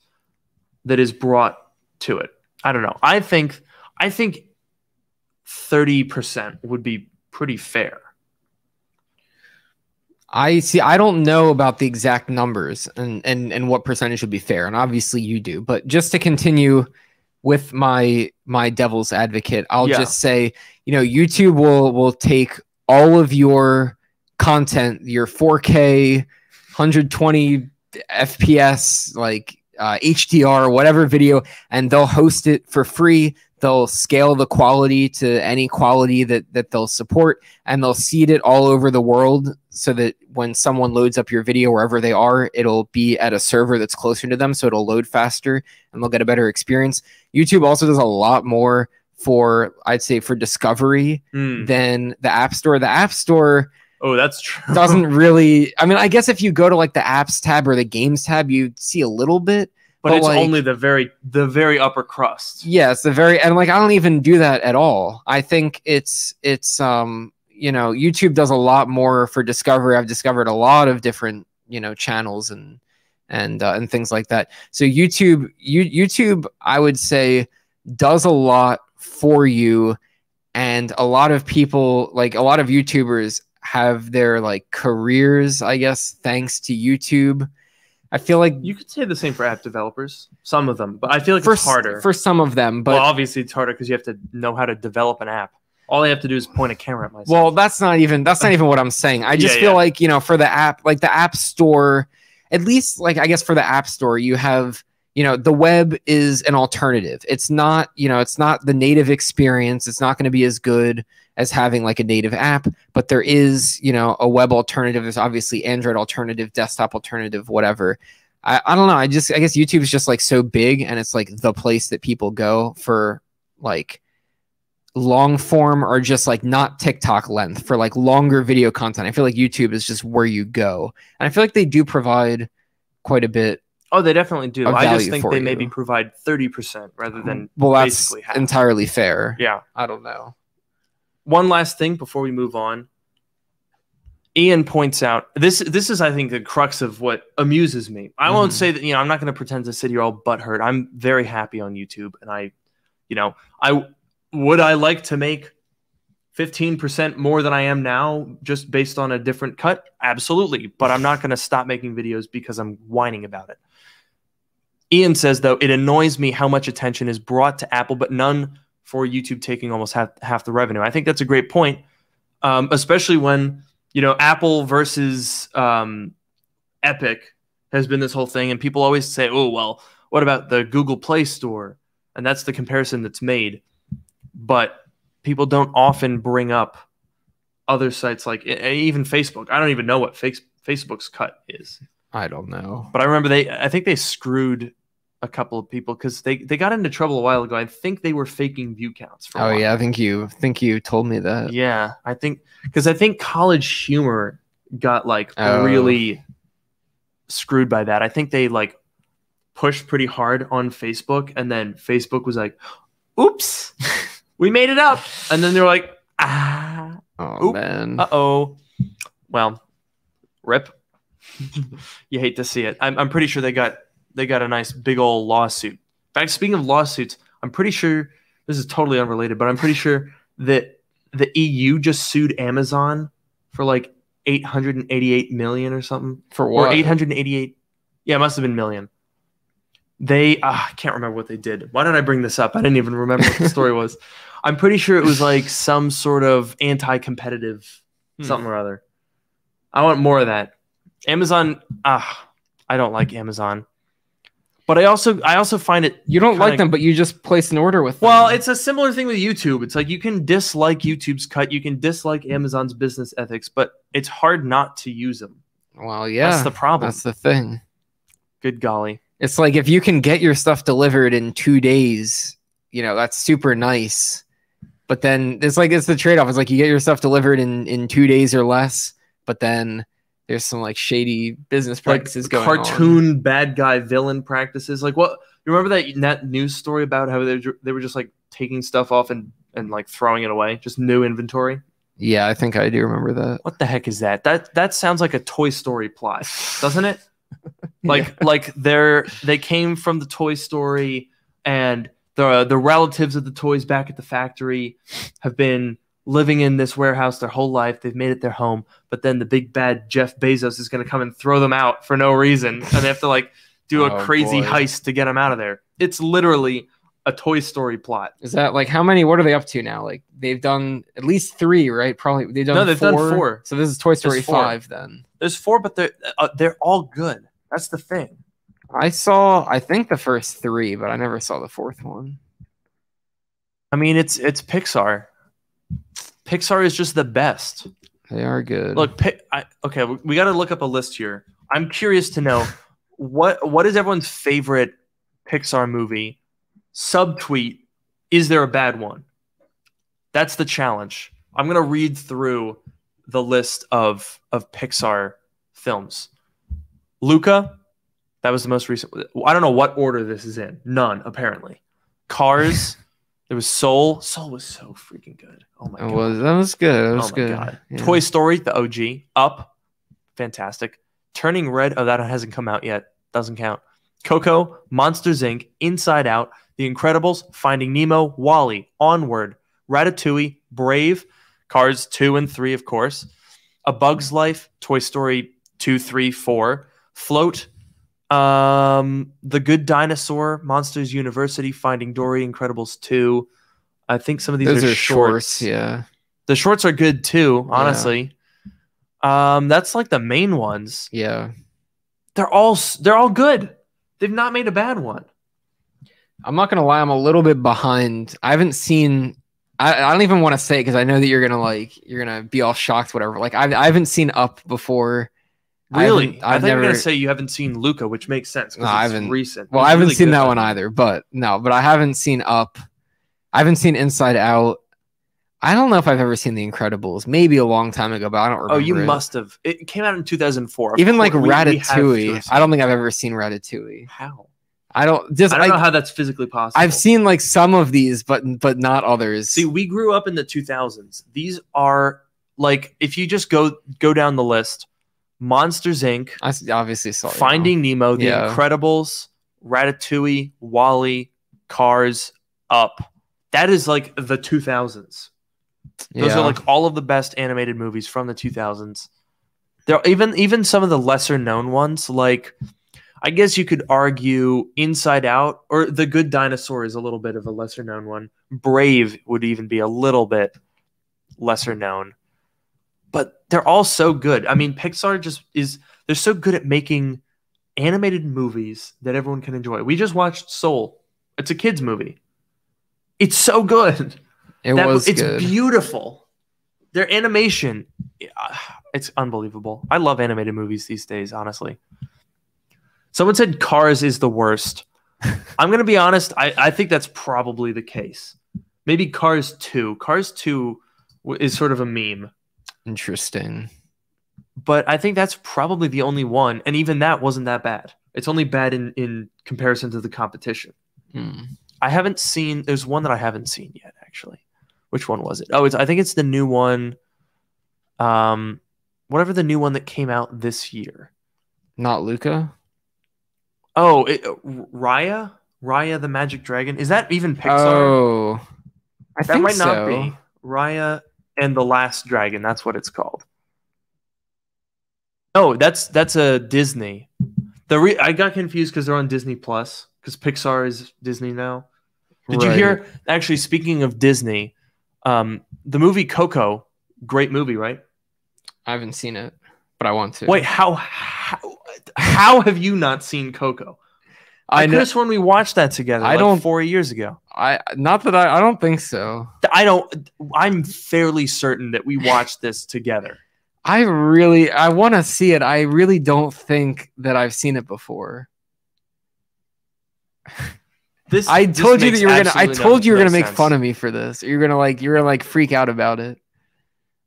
that is brought to it. I don't know. I think I think thirty percent would be pretty fair. I see. I don't know about the exact numbers and and and what percentage would be fair, and obviously you do. But just to continue with my my devil's advocate, I'll Yeah. just say, you know, YouTube will will take all of your content, your 4K, 120 FPS, like uh, HDR, whatever video, and they'll host it for free. They'll scale the quality to any quality that that they'll support, and they'll seed it all over the world so that when someone loads up your video wherever they are, it'll be at a server that's closer to them, so it'll load faster and they'll get a better experience. YouTube also does a lot more for, I'd say, for discovery Hmm. than the App Store. The App Store Oh, that's true. doesn't [LAUGHS] really. I mean, I guess if you go to like the apps tab or the games tab, you see a little bit. But, but it's like- only the very the very upper crust. Yeah, the very and like I don't even do that at all. I think it's it's um you know YouTube does a lot more for discovery. I've discovered a lot of different you know channels and and uh, and things like that. So YouTube you YouTube I would say does a lot for you, and a lot of people like a lot of YouTubers have their like careers I guess thanks to YouTube. I feel like You could say the same for app developers, some of them, but I feel like for it's harder. for some of them, but well, obviously it's harder because you have to know how to develop an app. All I have to do is point a camera at myself. Well, that's not even that's not even what I'm saying. I [LAUGHS] just Yeah, feel yeah. like, you know, for the app, like the app store, at least like I guess for the app store, you have, you know, the web is an alternative. It's not, you know, it's not the native experience. It's not going to be as good as having like a native app, but there is, you know, a web alternative. There's obviously Android alternative, desktop alternative, whatever. I, I don't know. I just I guess YouTube is just like so big and it's like the place that people go for like long form or just like not TikTok length for like longer video content. I feel like YouTube is just where you go. And I feel like they do provide quite a bit. oh, they definitely do. I just think they you. maybe provide thirty percent rather than Well, that's entirely fair. yeah. I don't know. One last thing before we move on. Ian points out this. This is, I think, the crux of what amuses me. I won't Mhm. say that you know. I'm not going to pretend to sit here all butthurt. I'm very happy on YouTube, and I, you know, I would I like to make 15% more than I am now just based on a different cut? Absolutely. But I'm not going to stop making videos because I'm whining about it. Ian says, though, it annoys me how much attention is brought to Apple, but none for YouTube taking almost half, half the revenue. I think that's a great point, um, especially when, you know, Apple versus um, Epic has been this whole thing. And people always say, oh, well, what about the Google Play Store? And that's the comparison that's made. But people don't often bring up other sites like even Facebook. I don't even know what face, Facebook's cut is, I don't know. but I remember they. I think they screwed a couple of people because they they got into trouble a while ago. I think they were faking view counts. For Oh yeah, I think you think you told me that. yeah. I think because I think College Humor got like Oh. really screwed by that. I think they like pushed pretty hard on Facebook, and then Facebook was like, "Oops, [LAUGHS] we made it up," and then they're like, "Ah." Oh Oop. man. Uh oh. Well, rip. [LAUGHS] you hate to see it. I'm, I'm pretty sure they got they got a nice big old lawsuit. In fact, speaking of lawsuits, I'm pretty sure this is totally unrelated, but I'm pretty sure that the EU just sued Amazon for like 888 million or something, For what? or 888. Yeah, it must have been million. They ah, I can't remember what they did. Why did I bring this up? I didn't even remember what the story [LAUGHS] was. I'm pretty sure it was like some sort of anti-competitive Hmm. something or other. I want more of that. Amazon, ah, I don't like Amazon. But I also I also find it You don't like kinda- them, but you just place an order with them. well, it's a similar thing with YouTube. It's like you can dislike YouTube's cut, you can dislike Amazon's business ethics, but it's hard not to use them. well, yeah. That's the problem. That's the thing. Good golly. It's like if you can get your stuff delivered in two days, you know, that's super nice. But then it's like it's the trade-off. It's like you get your stuff delivered in in two days or less, but then there's some like shady business Like practices going on. cartoon bad guy villain practices. Like what you remember that that news story about how they they were just like taking stuff off and and like throwing it away, just new inventory. Yeah, I think I do remember that. What the heck is that? That that sounds like a Toy Story plot, doesn't it? [LAUGHS] Like like they're they came from the Toy Story and the the relatives of the toys back at the factory have been living in this warehouse their whole life. They've made it their home, but then the big bad Jeff Bezos is going to come and throw them out for no reason, and they have to like do a [LAUGHS] Oh, crazy boy. heist to get them out of there. It's literally a Toy Story plot. Is that like how many? What are they up to now? Like they've done at least three, right? Probably they've done. No, they've done four. So this is Toy Story five. Then There's four, but they're uh, they're all good. That's the thing. I saw. I think the first three, but I never saw the fourth one. I mean, it's it's Pixar. Pixar is just the best. They are good. Look, I, okay, we, we got to look up a list here. I'm curious to know [LAUGHS] what what is everyone's favorite Pixar movie? Subtweet: Is there a bad one? That's the challenge. I'm gonna read through the list of of Pixar films. Luca, that was the most recent. I don't know what order this is in. None, apparently. Cars. [LAUGHS] there was Soul. Soul was so freaking good. Oh my That god. was that was good. That was oh my good. god. Yeah. Toy Story, the OG, Up, fantastic. Turning Red, oh that hasn't come out yet, doesn't count. Coco, Monsters Inc., Inside Out, The Incredibles, Finding Nemo, WALL-E, Onward, Ratatouille, Brave, Cars 2 and 3, of course, A Bug's Life, Toy Story 2, 3, 4, Float, um, The Good Dinosaur, Monsters University, Finding Dory, Incredibles 2. I think some of these Those are, are shorts. Yeah. the shorts are good too, Yeah. honestly. Um, that's like the main ones. Yeah. They're all they're all good. They've not made a bad one. I'm not gonna lie, I'm a little bit behind. I haven't seen. I, I don't even want to say because I know that you're gonna like you're gonna be all shocked, whatever. Like I, I haven't seen Up before. I Really, I, I've thought you were gonna say you haven't seen Luca, which makes sense. No, I haven't- recent. Well, I haven't really seen good, that one either, but no, but I haven't seen Up. I haven't seen Inside Out. I don't know if I've ever seen The Incredibles. Maybe a long time ago, but I don't remember. Oh, you it. must have. It came out in 2004. Of Even like we- we have to Ratatouille. I don't think I've ever seen Ratatouille. How? I don't just. I don't I, know how that's physically possible. I've seen like some of these, but but not others. See, we grew up in the 2000s. These are like if you just go go down the list: Monsters Inc., I obviously saw it now. Finding Nemo, The Yeah. Incredibles, Ratatouille, WALL-E, Cars, Up. That is like the 2000s. Those Yeah. are like all of the best animated movies from the 2000s. There even even some of the lesser known ones like I guess you could argue Inside Out or The Good Dinosaur is a little bit of a lesser known one. Brave would even be a little bit lesser known. But they're all so good. I mean, Pixar just is they're so good at making animated movies that everyone can enjoy. We just watched Soul. It's a kids movie. It's so good. [LAUGHS] it That- was it's good. beautiful. Their animation, uh, it's unbelievable. I love animated movies these days, honestly. Someone said Cars is the worst. [LAUGHS] I'm gonna be honest. I, I think that's probably the case. Maybe Cars Two. Cars Two is sort of a meme, Interesting. but I think that's probably the only one, and even that wasn't that bad. It's only bad in in comparison to the competition. Hmm. I haven't seen. There's one that I haven't seen yet, actually. Which one was it? Oh, it's. I think it's the new one. Um, whatever the new one that came out this year. Not Luca. Oh, it, uh, Raya, Raya the Magic Dragon. Is that even Pixar? Oh, I that think might not be Raya and the Last Dragon. That's what it's called. Oh, that's that's a Disney. The re- I got confused because they're on Disney Plus because Pixar is Disney now. Did you hear? Actually, speaking of Disney, um, the movie Coco, great movie, right? I haven't seen it, but I want to. Wait, how how how have you not seen Coco? I, I could know. have sworn we watched that together. I like don't- four years ago. I not that I. I don't think so. I don't. I'm fairly certain that we watched this together. I really. I want to see it. I really don't think that I've seen it before. This I this told you that you were gonna. I told you you were no gonna make sense. fun of me for this. You're gonna like. You're gonna like freak out about it.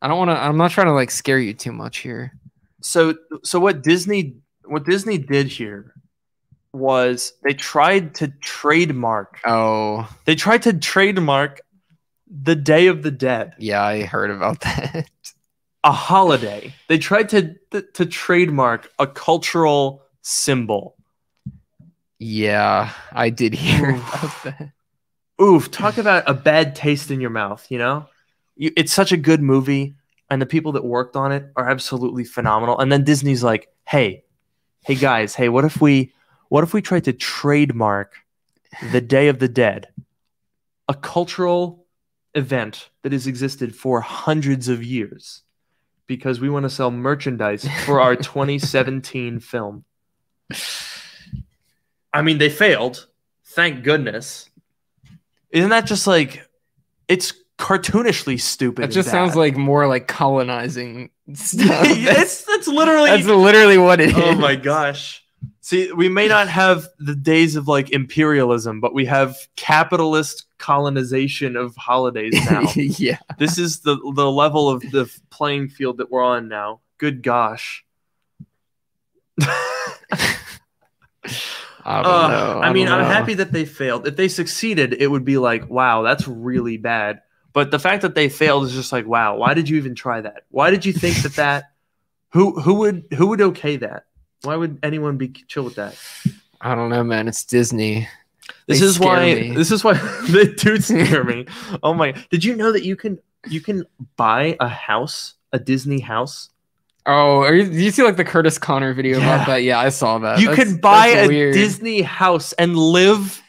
I don't want to. I'm not trying to like scare you too much here. So so what Disney what Disney did here was they tried to trademark. Oh, They tried to trademark the Day of the Dead. yeah, I heard about [LAUGHS] that. a holiday. They tried to to, to trademark a cultural symbol. yeah, I did hear Oof. about that. oof, talk about a bad taste in your mouth, you know? You, it's such a good movie, and the people that worked on it are absolutely phenomenal. And then Disney's like, hey, hey guys, hey, what if we what if we tried to trademark the Day of the Dead? A cultural event that has existed for hundreds of years because we want to sell merchandise for our [LAUGHS] 2017 film. I mean, they failed. Thank goodness. Isn't that just like it's cartoonishly stupid? That just sounds like more like colonizing [LAUGHS] stuff. it's that's literally That's literally what it is. oh my gosh. See, we may not have the days of like imperialism, but we have capitalist colonization of holidays [LAUGHS] now. yeah. this is the the level of the playing field that we're on now. Good gosh. [LAUGHS] I don't Uh, know. I mean, I'm happy that they failed. If they succeeded, it would be like, wow, that's really bad. But the fact that they failed is just like, wow, why did you even try that? Why did you think that that who who would who would okay that? Why would anyone be chill with that? I don't know, man. It's Disney. This They is why me. this is why [LAUGHS] they do scare me. Oh my! Did you know that you can you can buy a house, a Disney house? Oh, are you, do you see like the Curtis Connor video Yeah. about that? Yeah, I saw that. you That's- can buy a weird. Disney house and live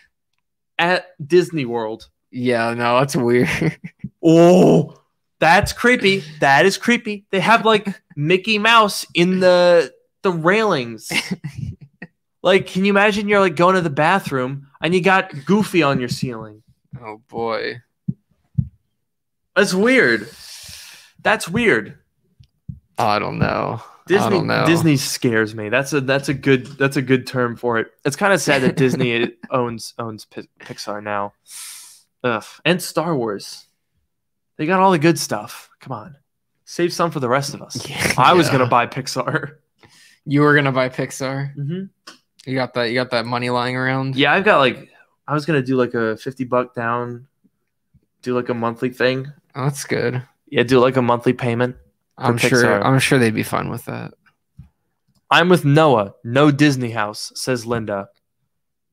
at Disney World. Yeah, no, that's weird. [LAUGHS] Oh, that's creepy. That is creepy. They have like Mickey Mouse in the the railings. [LAUGHS] Like, can you imagine you're like going to the bathroom and you got Goofy on your ceiling? oh boy. That's weird. That's weird. I don't know. I Disney don't know. Disney scares me. That's a that's a good that's a good term for it. It's kind of sad that Disney [LAUGHS] owns owns Pi- Pixar now. Ugh. And Star Wars. They got all the good stuff. Come on. Save some for the rest of us. [LAUGHS] I was going to buy Pixar. You were gonna buy Pixar. hmm You got that. You got that money lying around. Yeah, I've got like I was going to do like a 50 buck down do like a monthly thing. Oh, that's good. Yeah, do like a monthly payment. I'm Pixar. sure. I'm sure they'd be fine with that. I'm with Noah. No Disney house, says Linda.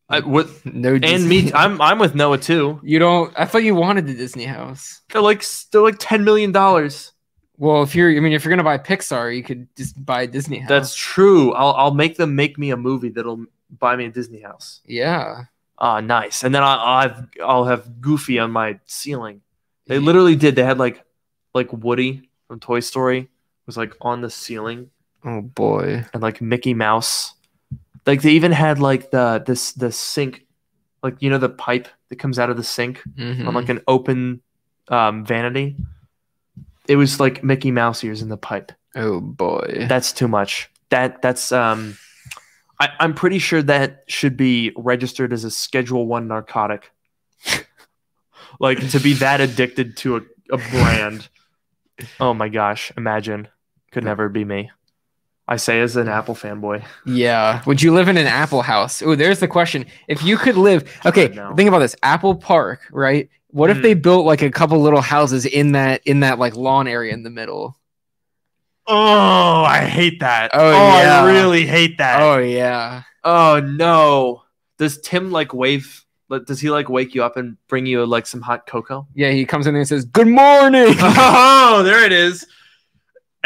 I, with, No. and Disney- me, [LAUGHS] I'm I'm with Noah too. You don't. I thought you wanted the Disney house. They're like they're like ten million dollars. Well, if you're, I mean, if you're gonna buy Pixar, you could just buy a Disney house. That's true. I'll I'll make them make me a movie that'll buy me a Disney house. yeah. Ah, nice. And then I, I'll have I'll have Goofy on my ceiling. They literally did. They had like like Woody from Toy Story was like on the ceiling, Oh boy. and like Mickey Mouse. Like they even had like the this the sink, like you know the pipe that comes out of the sink Mhm. on like an open um, vanity. It was like Mickey Mouse ears in the pipe. oh boy. That's too much. That that's um I, I'm pretty sure that should be registered as a schedule one narcotic. [LAUGHS] like to be that addicted to a, a brand. Oh my gosh, imagine. Could never be me. I say as an Apple fanboy. Yeah. Would you live in an Apple house? Oh, there's the question. If you could live, okay, think about this. Apple Park, right? What if Mm. they built like a couple little houses in that in that like lawn area in the middle? Oh, I hate that. Oh, yeah. I really hate that. Oh yeah. Oh no. Does Tim like wave does he like wake you up and bring you like some hot cocoa? Yeah, he comes in there and says, "Good morning." [LAUGHS] oh, there it is.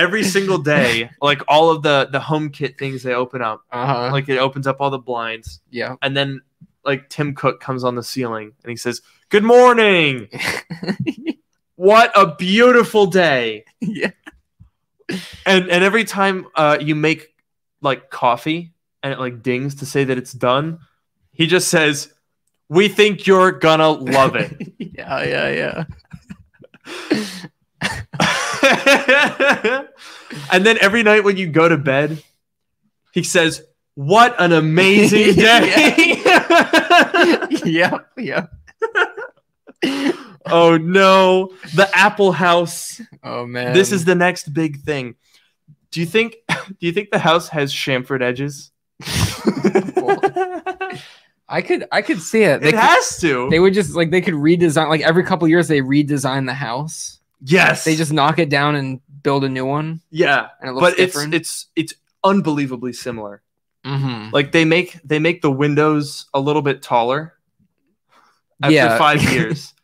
Every single day, [LAUGHS] like all of the the HomeKit things they open up. uh-huh. Like it opens up all the blinds yeah. and then like Tim Cook comes on the ceiling and he says, "Good morning. [LAUGHS] What a beautiful day." yeah. And and every time uh you make like coffee and it like dings to say that it's done, he just says, "We think you're gonna love it." [LAUGHS] yeah, yeah, yeah. [LAUGHS] and then every night when you go to bed, he says, What an amazing [LAUGHS] day. [LAUGHS] yeah, yeah. oh no. The Apple House. Oh man. This is the next big thing. Do you think do you think the house has chamfered edges? I could I could see it. They it could, has to. they would just like they could redesign like every couple years they redesign the house. Yes. They just knock it down and build a new one yeah. and it looks But it's it's it's unbelievably similar. mm-hmm. Like they make they make the windows a little bit taller. after Yeah. five [LAUGHS] years.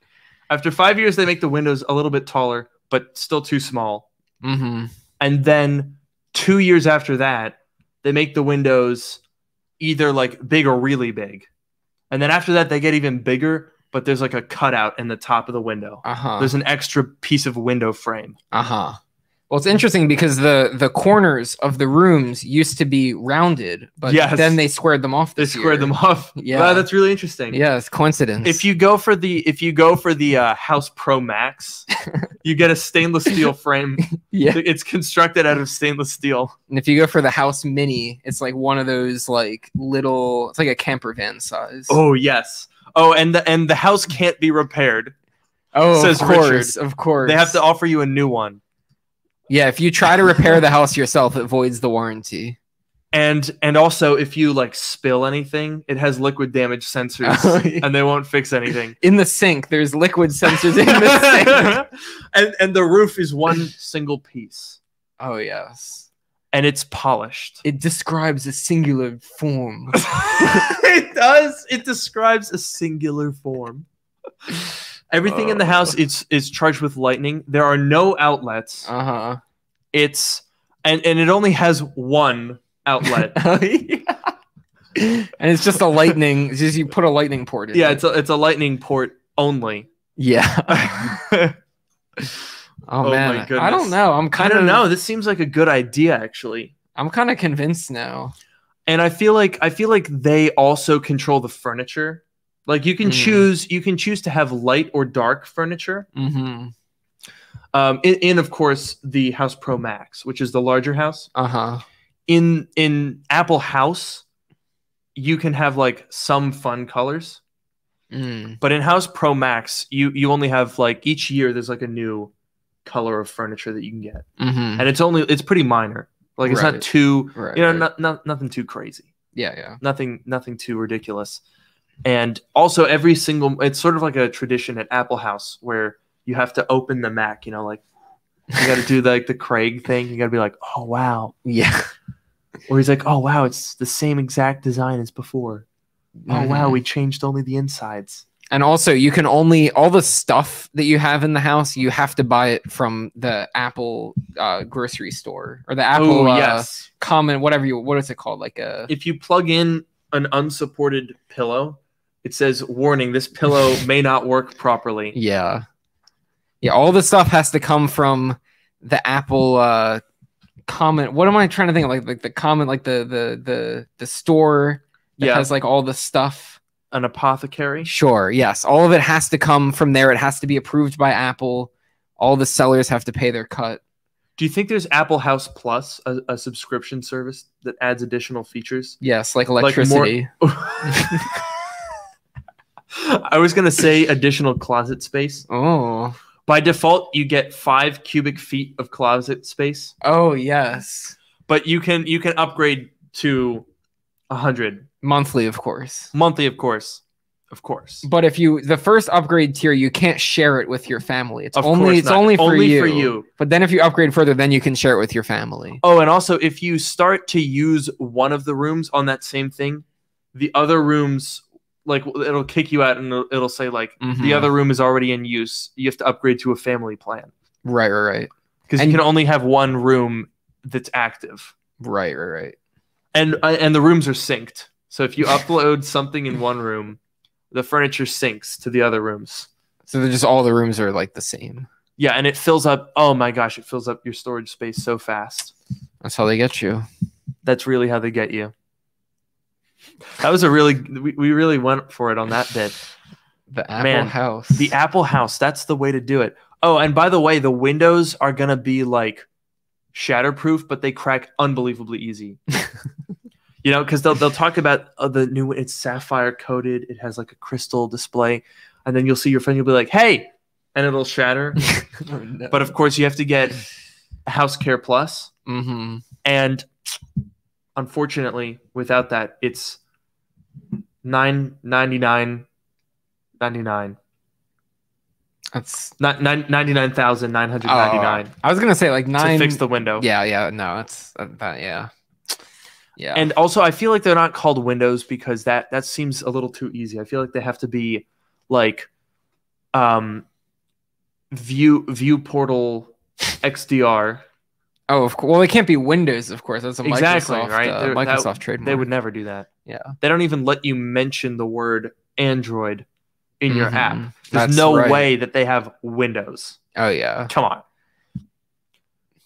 after five years, they make the windows a little bit taller, but still too small. Mm-hmm. And then two years after that, they make the windows either like big or really big. And then after that, they get even bigger, but there's like a cutout in the top of the window. Uh huh. There's an extra piece of window frame. Uh huh. Well, it's interesting because the the corners of the rooms used to be rounded, but Yes. then they squared them off. They squared year. them off. [LAUGHS] Yeah. Wow, that's really interesting. Yeah, it's coincidence. If you go for the if you go for the uh, House Pro Max, [LAUGHS] you get a stainless steel frame. [LAUGHS] yeah, It's constructed out of stainless steel. and if you go for the House Mini, it's like one of those like little. It's like a camper van size. Oh yes. Oh, and the and the house can't be repaired. oh says of course, of course. They have to offer you a new one. Yeah, if you try to repair the house yourself, it voids the warranty. And and also if you like spill anything, it has liquid damage sensors Oh, yeah. and they won't fix anything. In the sink, there's liquid sensors in the [LAUGHS] sink. and and the roof is one single piece. Oh yes, And it's polished. it describes a singular form. [LAUGHS] it does. It describes a singular form. Everything in the house Oh. is is charged with lightning. There are no outlets. Uh huh. It's and and it only has one outlet. [LAUGHS] Oh, yeah. And it's just a lightning. Just you put a lightning port in. yeah, it. it's a it's a lightning port only. yeah. [LAUGHS] I Oh, my man, I don't know. I'm kind of don't of know. This seems like a good idea actually. I'm kind of convinced now. And I feel like I feel like they also control the furniture. Like you can Mm. choose you can choose to have light or dark furniture. Mm-hmm. Um, in, in of course the House Pro Max, which is the larger house. Uh huh. In in Apple House, you can have like some fun colors, Mm. but in House Pro Max, you you only have like each year there's like a new color of furniture that you can get, Mm-hmm. and it's only it's pretty minor. Like it's Right. not too Right. you know right. not, not nothing too crazy. yeah. Yeah. nothing nothing too ridiculous and also every single it's sort of like a tradition at apple house where you have to open the mac you know like you got to do like the craig thing you got to be like oh wow Yeah. or he's like oh wow it's the same exact design as before oh wow Mhm. we changed only the insides And also, you can only all the stuff that you have in the house. You have to buy it from the Apple uh, grocery store or the Apple oh uh, yes common whatever you what is it called like a if you plug in an unsupported pillow it says warning this pillow [LAUGHS] may not work properly yeah yeah all the stuff has to come from the Apple uh, common. What am I trying to think of? Like like the common like the the the the store that Yeah. has like all the stuff. An apothecary Sure, yes, all of it has to come from there. It has to be approved by Apple. All the sellers have to pay their cut. Do you think there's Apple House Plus, a, a subscription service that adds additional features? Yes, like more- electricity. [LAUGHS] I was gonna say additional closet space. oh, By default, you get five cubic feet of closet space, oh yes, but you can you can upgrade to a hundred monthly, of course. monthly, of course, of course. But if you the first upgrade tier, you can't share it with your family. It's Of only it's not. only for Only you. for you. But then if you upgrade further, then you can share it with your family. Oh, and also if you start to use one of the rooms on that same thing, the other rooms like it'll kick you out and it'll, it'll say like the Mhm. other room is already in use. You have to upgrade to a family plan Right, right, right, because you And- can only have one room that's active. right, right, right. and uh, and the rooms are synced. So if you upload something in one room, the furniture syncs to the other rooms. So they're just all the rooms are like the same. Yeah, and it fills up. Oh my gosh, it fills up your storage space so fast. That's how they get you. That's really how they get you. That was a really we, we really went for it on that bit. [LAUGHS] The Apple Man, House. The Apple House, that's the way to do it. Oh, and by the way, the windows are gonna be like shatterproof, but they crack unbelievably easy. [LAUGHS] you know, because they'll they'll talk about uh, the new it's sapphire coated, it has like a crystal display, and then you'll see your friend, you'll be like, "Hey," and it'll shatter. [LAUGHS] oh, no. but of course, you have to get House Care Plus, hmm and unfortunately, without that, it's nine ninety nine ninety nine. that's Not nine ninety nine thousand nine hundred ninety nine I was gonna say like nine to fix the window. Yeah, yeah, no, that's that, that yeah, yeah. And also, I feel like they're not called windows because that that seems a little too easy. I feel like they have to be like um view view portal XDR. Oh, of course. Well, it can't be Windows, of course. That's a Exactly, Microsoft, right? uh, They're- that- Microsoft trademark. They would never do that. Yeah. They don't even let you mention the word Android in your Mhm. app. There's That's no right. way that they have Windows. Oh yeah. Come on.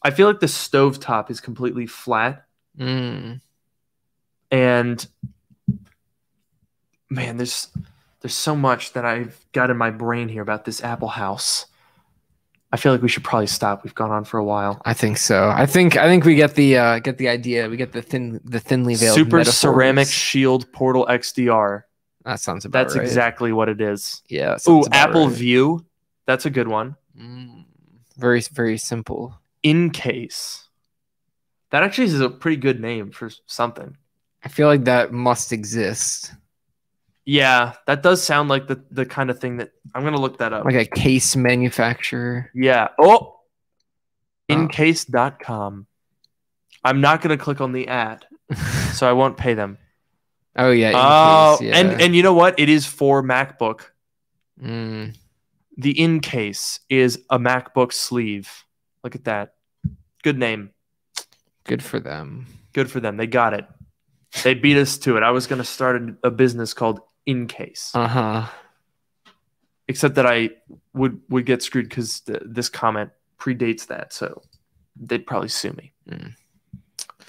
I feel like the stovetop is completely flat Mm. And man, there's there's so much that I've got in my brain here about this Apple House. I feel like we should probably stop. We've gone on for a while. I think so. I think I think we get the uh, get the idea. We get the thin the thinly veiled Super metaphors. Ceramic Shield Portal XDR. That sounds about That's right. exactly what it is. Yeah. that Ooh, sounds about Apple right. View. That's a good one. Mm. Very very simple. In case. That actually is a pretty good name for something. I feel like that must exist. Yeah, that does sound like the, the kind of thing that I'm gonna look that up. Like a case manufacturer. Yeah. Oh, Oh. incase.com. I'm not going to click on the ad, [LAUGHS] so I won't pay them. oh yeah. Oh, case, yeah. and and you know what? It is for MacBook. Mm. The in case is a MacBook sleeve. Look at that. Good name. good for them. Good for them. They got it. They beat us to it. I was going to start a, a business called In Case, Uh huh. except that I would would get screwed because this comment predates that, so they'd probably sue me. Mm.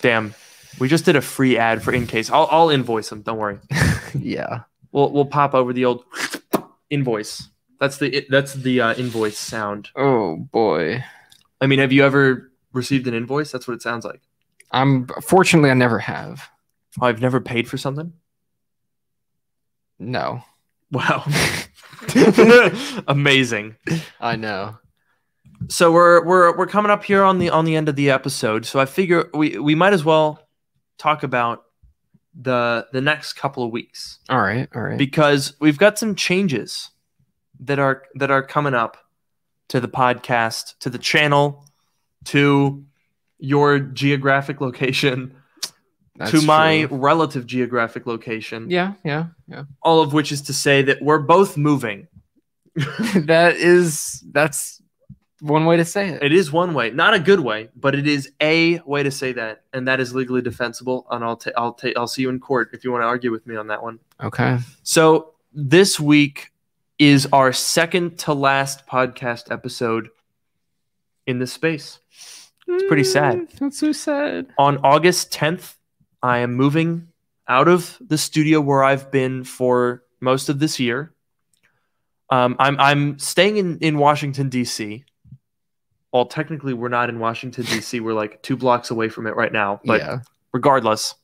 Damn. We just did a free ad for In Case. I'll I'll invoice them. Don't worry. [LAUGHS] yeah. We'll we'll pop over the old [COUGHS] invoice. That's the that's the uh, invoice sound. Oh boy. I mean, have you ever received an invoice? That's what it sounds like. I'm fortunately I never have. Oh, I've never paid for something. No. Wow, [LAUGHS] [LAUGHS] amazing. I know. So we're we're we're coming up here on the on the end of the episode. So I figure we we might as well talk about the the next couple of weeks All right. All right. because we've got some changes that are that are coming up to the podcast, to the channel, to your geographic location, That's to my true. relative geographic location. Yeah. Yeah. Yeah. All of which is to say that we're both moving. [LAUGHS] that is that's one way to say it. It is one way, not a good way, but it is a way to say that, and that is legally defensible. And I'll ta- I'll ta- I'll see you in court if you want to argue with me on that one. Okay. So this week is our second to last podcast episode in this space. It's pretty sad. Mm, That's so sad. On August 10th, I am moving out of the studio where I've been for most of this year. Um, I'm I'm staying in, in Washington D.C. Well, technically, we're not in Washington D.C. [LAUGHS] We're like two blocks away from it right now. But yeah. regardless,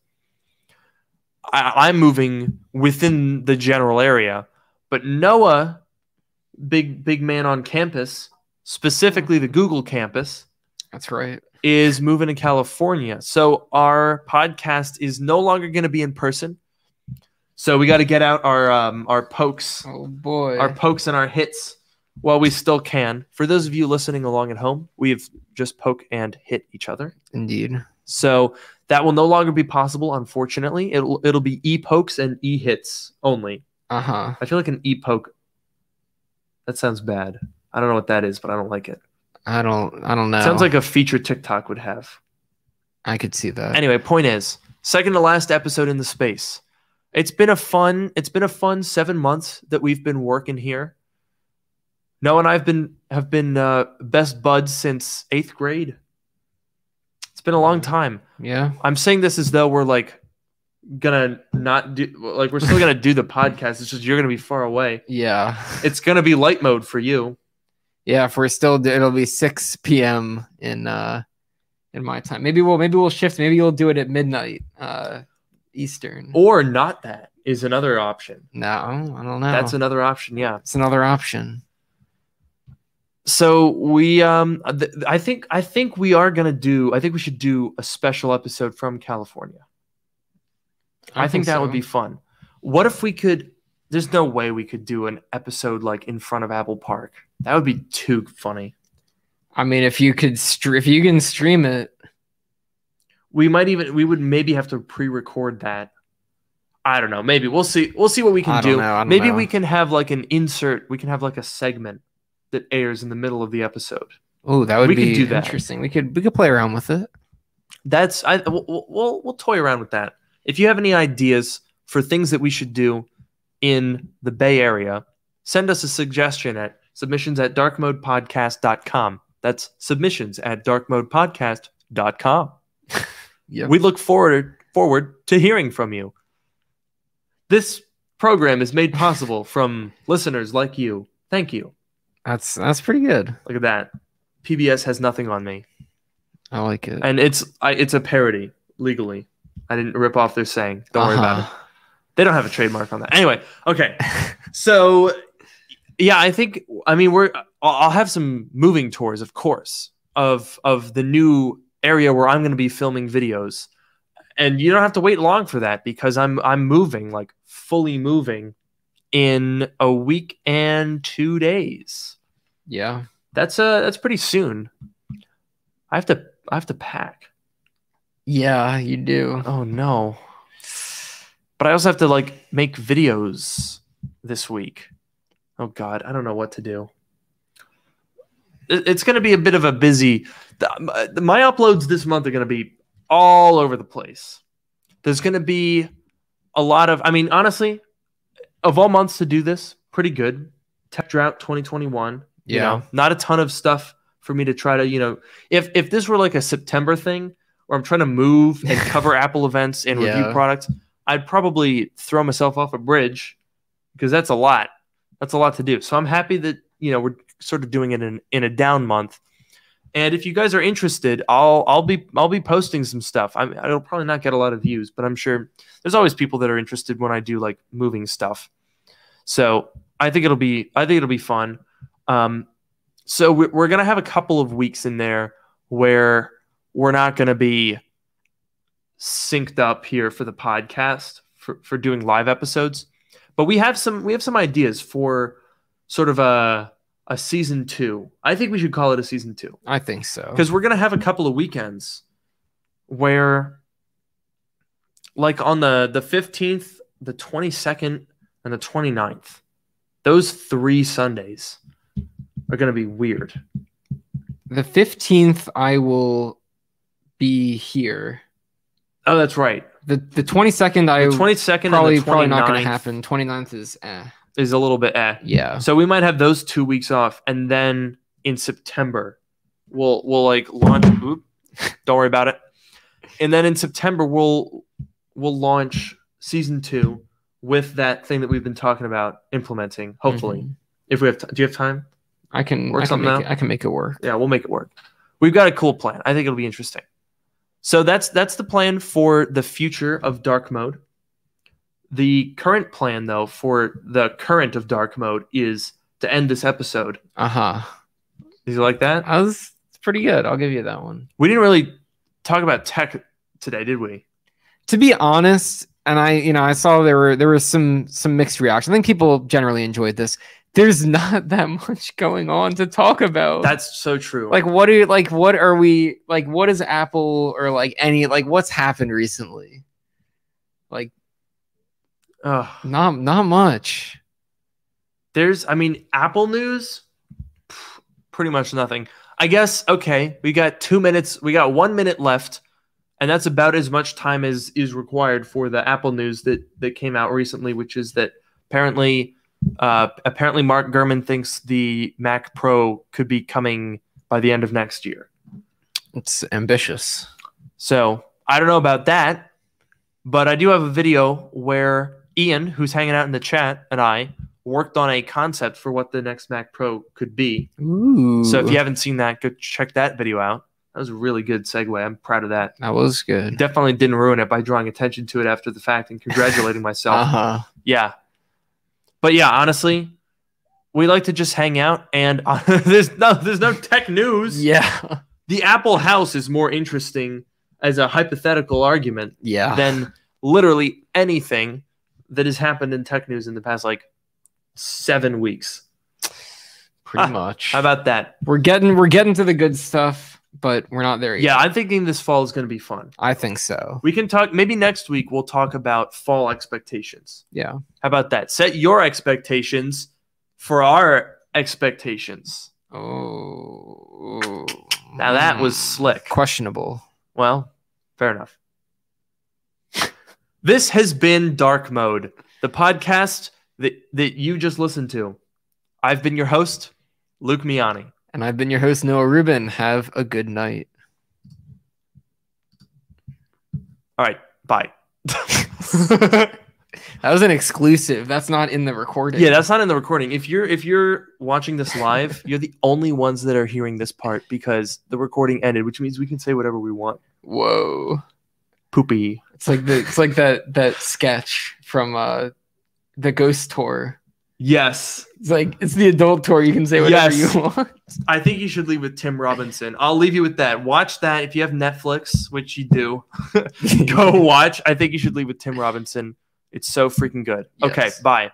I, I'm moving within the general area. But Noah, big big man on campus, specifically the Google campus, That's right. Is moving to California. So our podcast is no longer going to be in person. So we got to get out our um, our pokes, Oh boy. our pokes and our hits while we still can. For those of you listening along at home, we have just poke and hit each other. Indeed. So that will no longer be possible, unfortunately. It'll it'll be e pokes and e hits only. Uh huh. I feel like an e poke. That sounds bad. I don't know what that is, but I don't like it. I don't. I don't know. Sounds like a feature TikTok would have. I could see that. Anyway, point is, second to last episode in the space. It's been a fun. It's been a fun seven months that we've been working here. Noah and I've been have been uh, best buds since eighth grade. It's been a long time. Yeah. I'm saying this as though we're like gonna not do like we're still gonna do the podcast. It's just you're gonna be far away. Yeah. It's gonna be light mode for you. Yeah. If we're still, it'll be 6 p.m. in uh in my time. Maybe we'll maybe we'll shift. Maybe you'll do it at midnight uh Eastern. Or not that is another option. no, I don't know. That's another option, yeah. It's another option. So we um th- I think I think we are going to do I think we should do a special episode from California. I, think, that would be fun. What if we could there's no way we could do an episode like in front of Apple Park. That would be too funny. I mean, if you could, str- if you can stream it, We might even we would maybe have to pre-record that. I don't know. Maybe we'll see. We'll see what we can do. know, Maybe know. we can have like an insert. We can have like a segment that airs in the middle of the episode. Oh, that would We could be do that. interesting. We could we could play around with it. That's I we'll, we'll we'll toy around with that. If you have any ideas for things that we should do in the Bay Area, send us a suggestion at submissions at darkmodepodcast.com. That's submissions at darkmodepodcast.com. [LAUGHS] Yep. We look forward forward to hearing from you. This program is made possible from listeners like you. Thank you. That's that's pretty good. Look at that. PBS has nothing on me, I like it. and it's I, it's a parody legally. I didn't rip off their saying. Don't worry about it. Uh-huh. They don't have a trademark on that. Anyway, okay. [LAUGHS] So, yeah, I think I mean we're I'll have some moving tours, of course, of of the new area where I'm going to be filming videos, and you don't have to wait long for that because I'm I'm moving like fully moving in a week and two days. Yeah. That's uh that's pretty soon. I have to I have to pack. Yeah, you do. Oh no. But I also have to like make videos this week. Oh god, I don't know what to do. It's going to be a bit of a busy uh, my uploads this month are going to be all over the place. There's going to be a lot of I mean honestly, of all months to do this, pretty good. Tech drought 2021. You Yeah. know, not a ton of stuff for me to try to, you know, if if this were like a September thing where I'm trying to move and [LAUGHS] cover Apple events and review products, I'd probably throw myself off a bridge because that's a lot. That's a lot to do. So I'm happy that, you know, we're sort of doing it in in a down month. And if you guys are interested, I'll I'll be I'll be posting some stuff. I'm I'll probably not get a lot of views, but I'm sure there's always people that are interested when I do like moving stuff. So I think it'll be I think it'll be fun. Um, so we're, we're gonna have a couple of weeks in there where we're not gonna be synced up here for the podcast for, for doing live episodes, but we have some we have some ideas for sort of a a season two. I think we should call it a season two I think so. because we're gonna have a couple of weekends where like on the the 15th the 22nd and the 29th those three sundays are gonna be weird The 15th I will be here. oh that's right The the 22nd I 22nd probably and the probably not going to happen. 29th is eh. is a little bit eh Yeah. so we might have those two weeks off and then in september we'll we'll like launch oop, don't worry about it and then in september we'll we'll launch season two with that thing that we've been talking about implementing hopefully Mhm. if we have t- do you have time I can Work I can something out? it, I can make it work. yeah we'll make it work we've got a cool plan i think it'll be interesting so that's that's the plan for the future of dark mode the current plan though for the current of dark mode is to end this episode Uh-huh. did you like that I was pretty good. I'll give you that one. we didn't really talk about tech today did we To be honest, and I you know, I saw there were there was some some mixed reaction. I think people generally enjoyed this. There's not [LAUGHS] that much going on to talk about. that's so true like what do like what are we like what is Apple or like any like what's happened recently? Like Ugh. not not much. there's i mean apple news pretty much nothing i guess okay we got two minutes we got one minute left and that's about as much time as is required for the apple news that that came out recently which is that apparently uh apparently mark gurman thinks the mac pro could be coming by the end of next year It's ambitious. so i don't know about that but i do have a video where ian who's hanging out in the chat and i worked on a concept for what the next mac pro could be Ooh. So if you haven't seen that, go check that video out. That was a really good segue. I'm proud of that. that was good. Definitely didn't ruin it by drawing attention to it after the fact and congratulating [LAUGHS] myself. Uh-huh. Yeah. But yeah, honestly, we like to just hang out and [LAUGHS] there's no there's no tech news. Yeah. The Apple House is more interesting as a hypothetical argument Yeah. than literally anything that has happened in tech news in the past like 7 weeks. Pretty Ah, much. How about that? we're getting we're getting to the good stuff. But we're not there yet. Yeah, I'm thinking this fall is going to be fun. I think so. We can talk maybe next week we'll talk about fall expectations. Yeah. How about that? Set your expectations for our expectations. Oh. Now that was Hmm. slick. questionable. Well, fair enough. this has been Dark Mode, the podcast that, that you just listened to. I've been your host, Luke Miani. And I've been your host, Noah Rubin. Have a good night. All right, bye. [LAUGHS] that was an exclusive. That's not in the recording. Yeah, that's not in the recording. If you're if you're watching this live, [LAUGHS] you're the only ones that are hearing this part because the recording ended, which means we can say whatever we want. Whoa. Poopy. It's like the it's like that that sketch from uh the ghost tour. Yes. It's like it's the adult tour. You can say whatever Yes. you want. [LAUGHS] I think you should leave with Tim Robinson. I'll leave you with that. Watch that if you have Netflix, which you do. [LAUGHS] Go [LAUGHS] watch. I think you should leave with Tim Robinson. It's so freaking good. Okay, bye.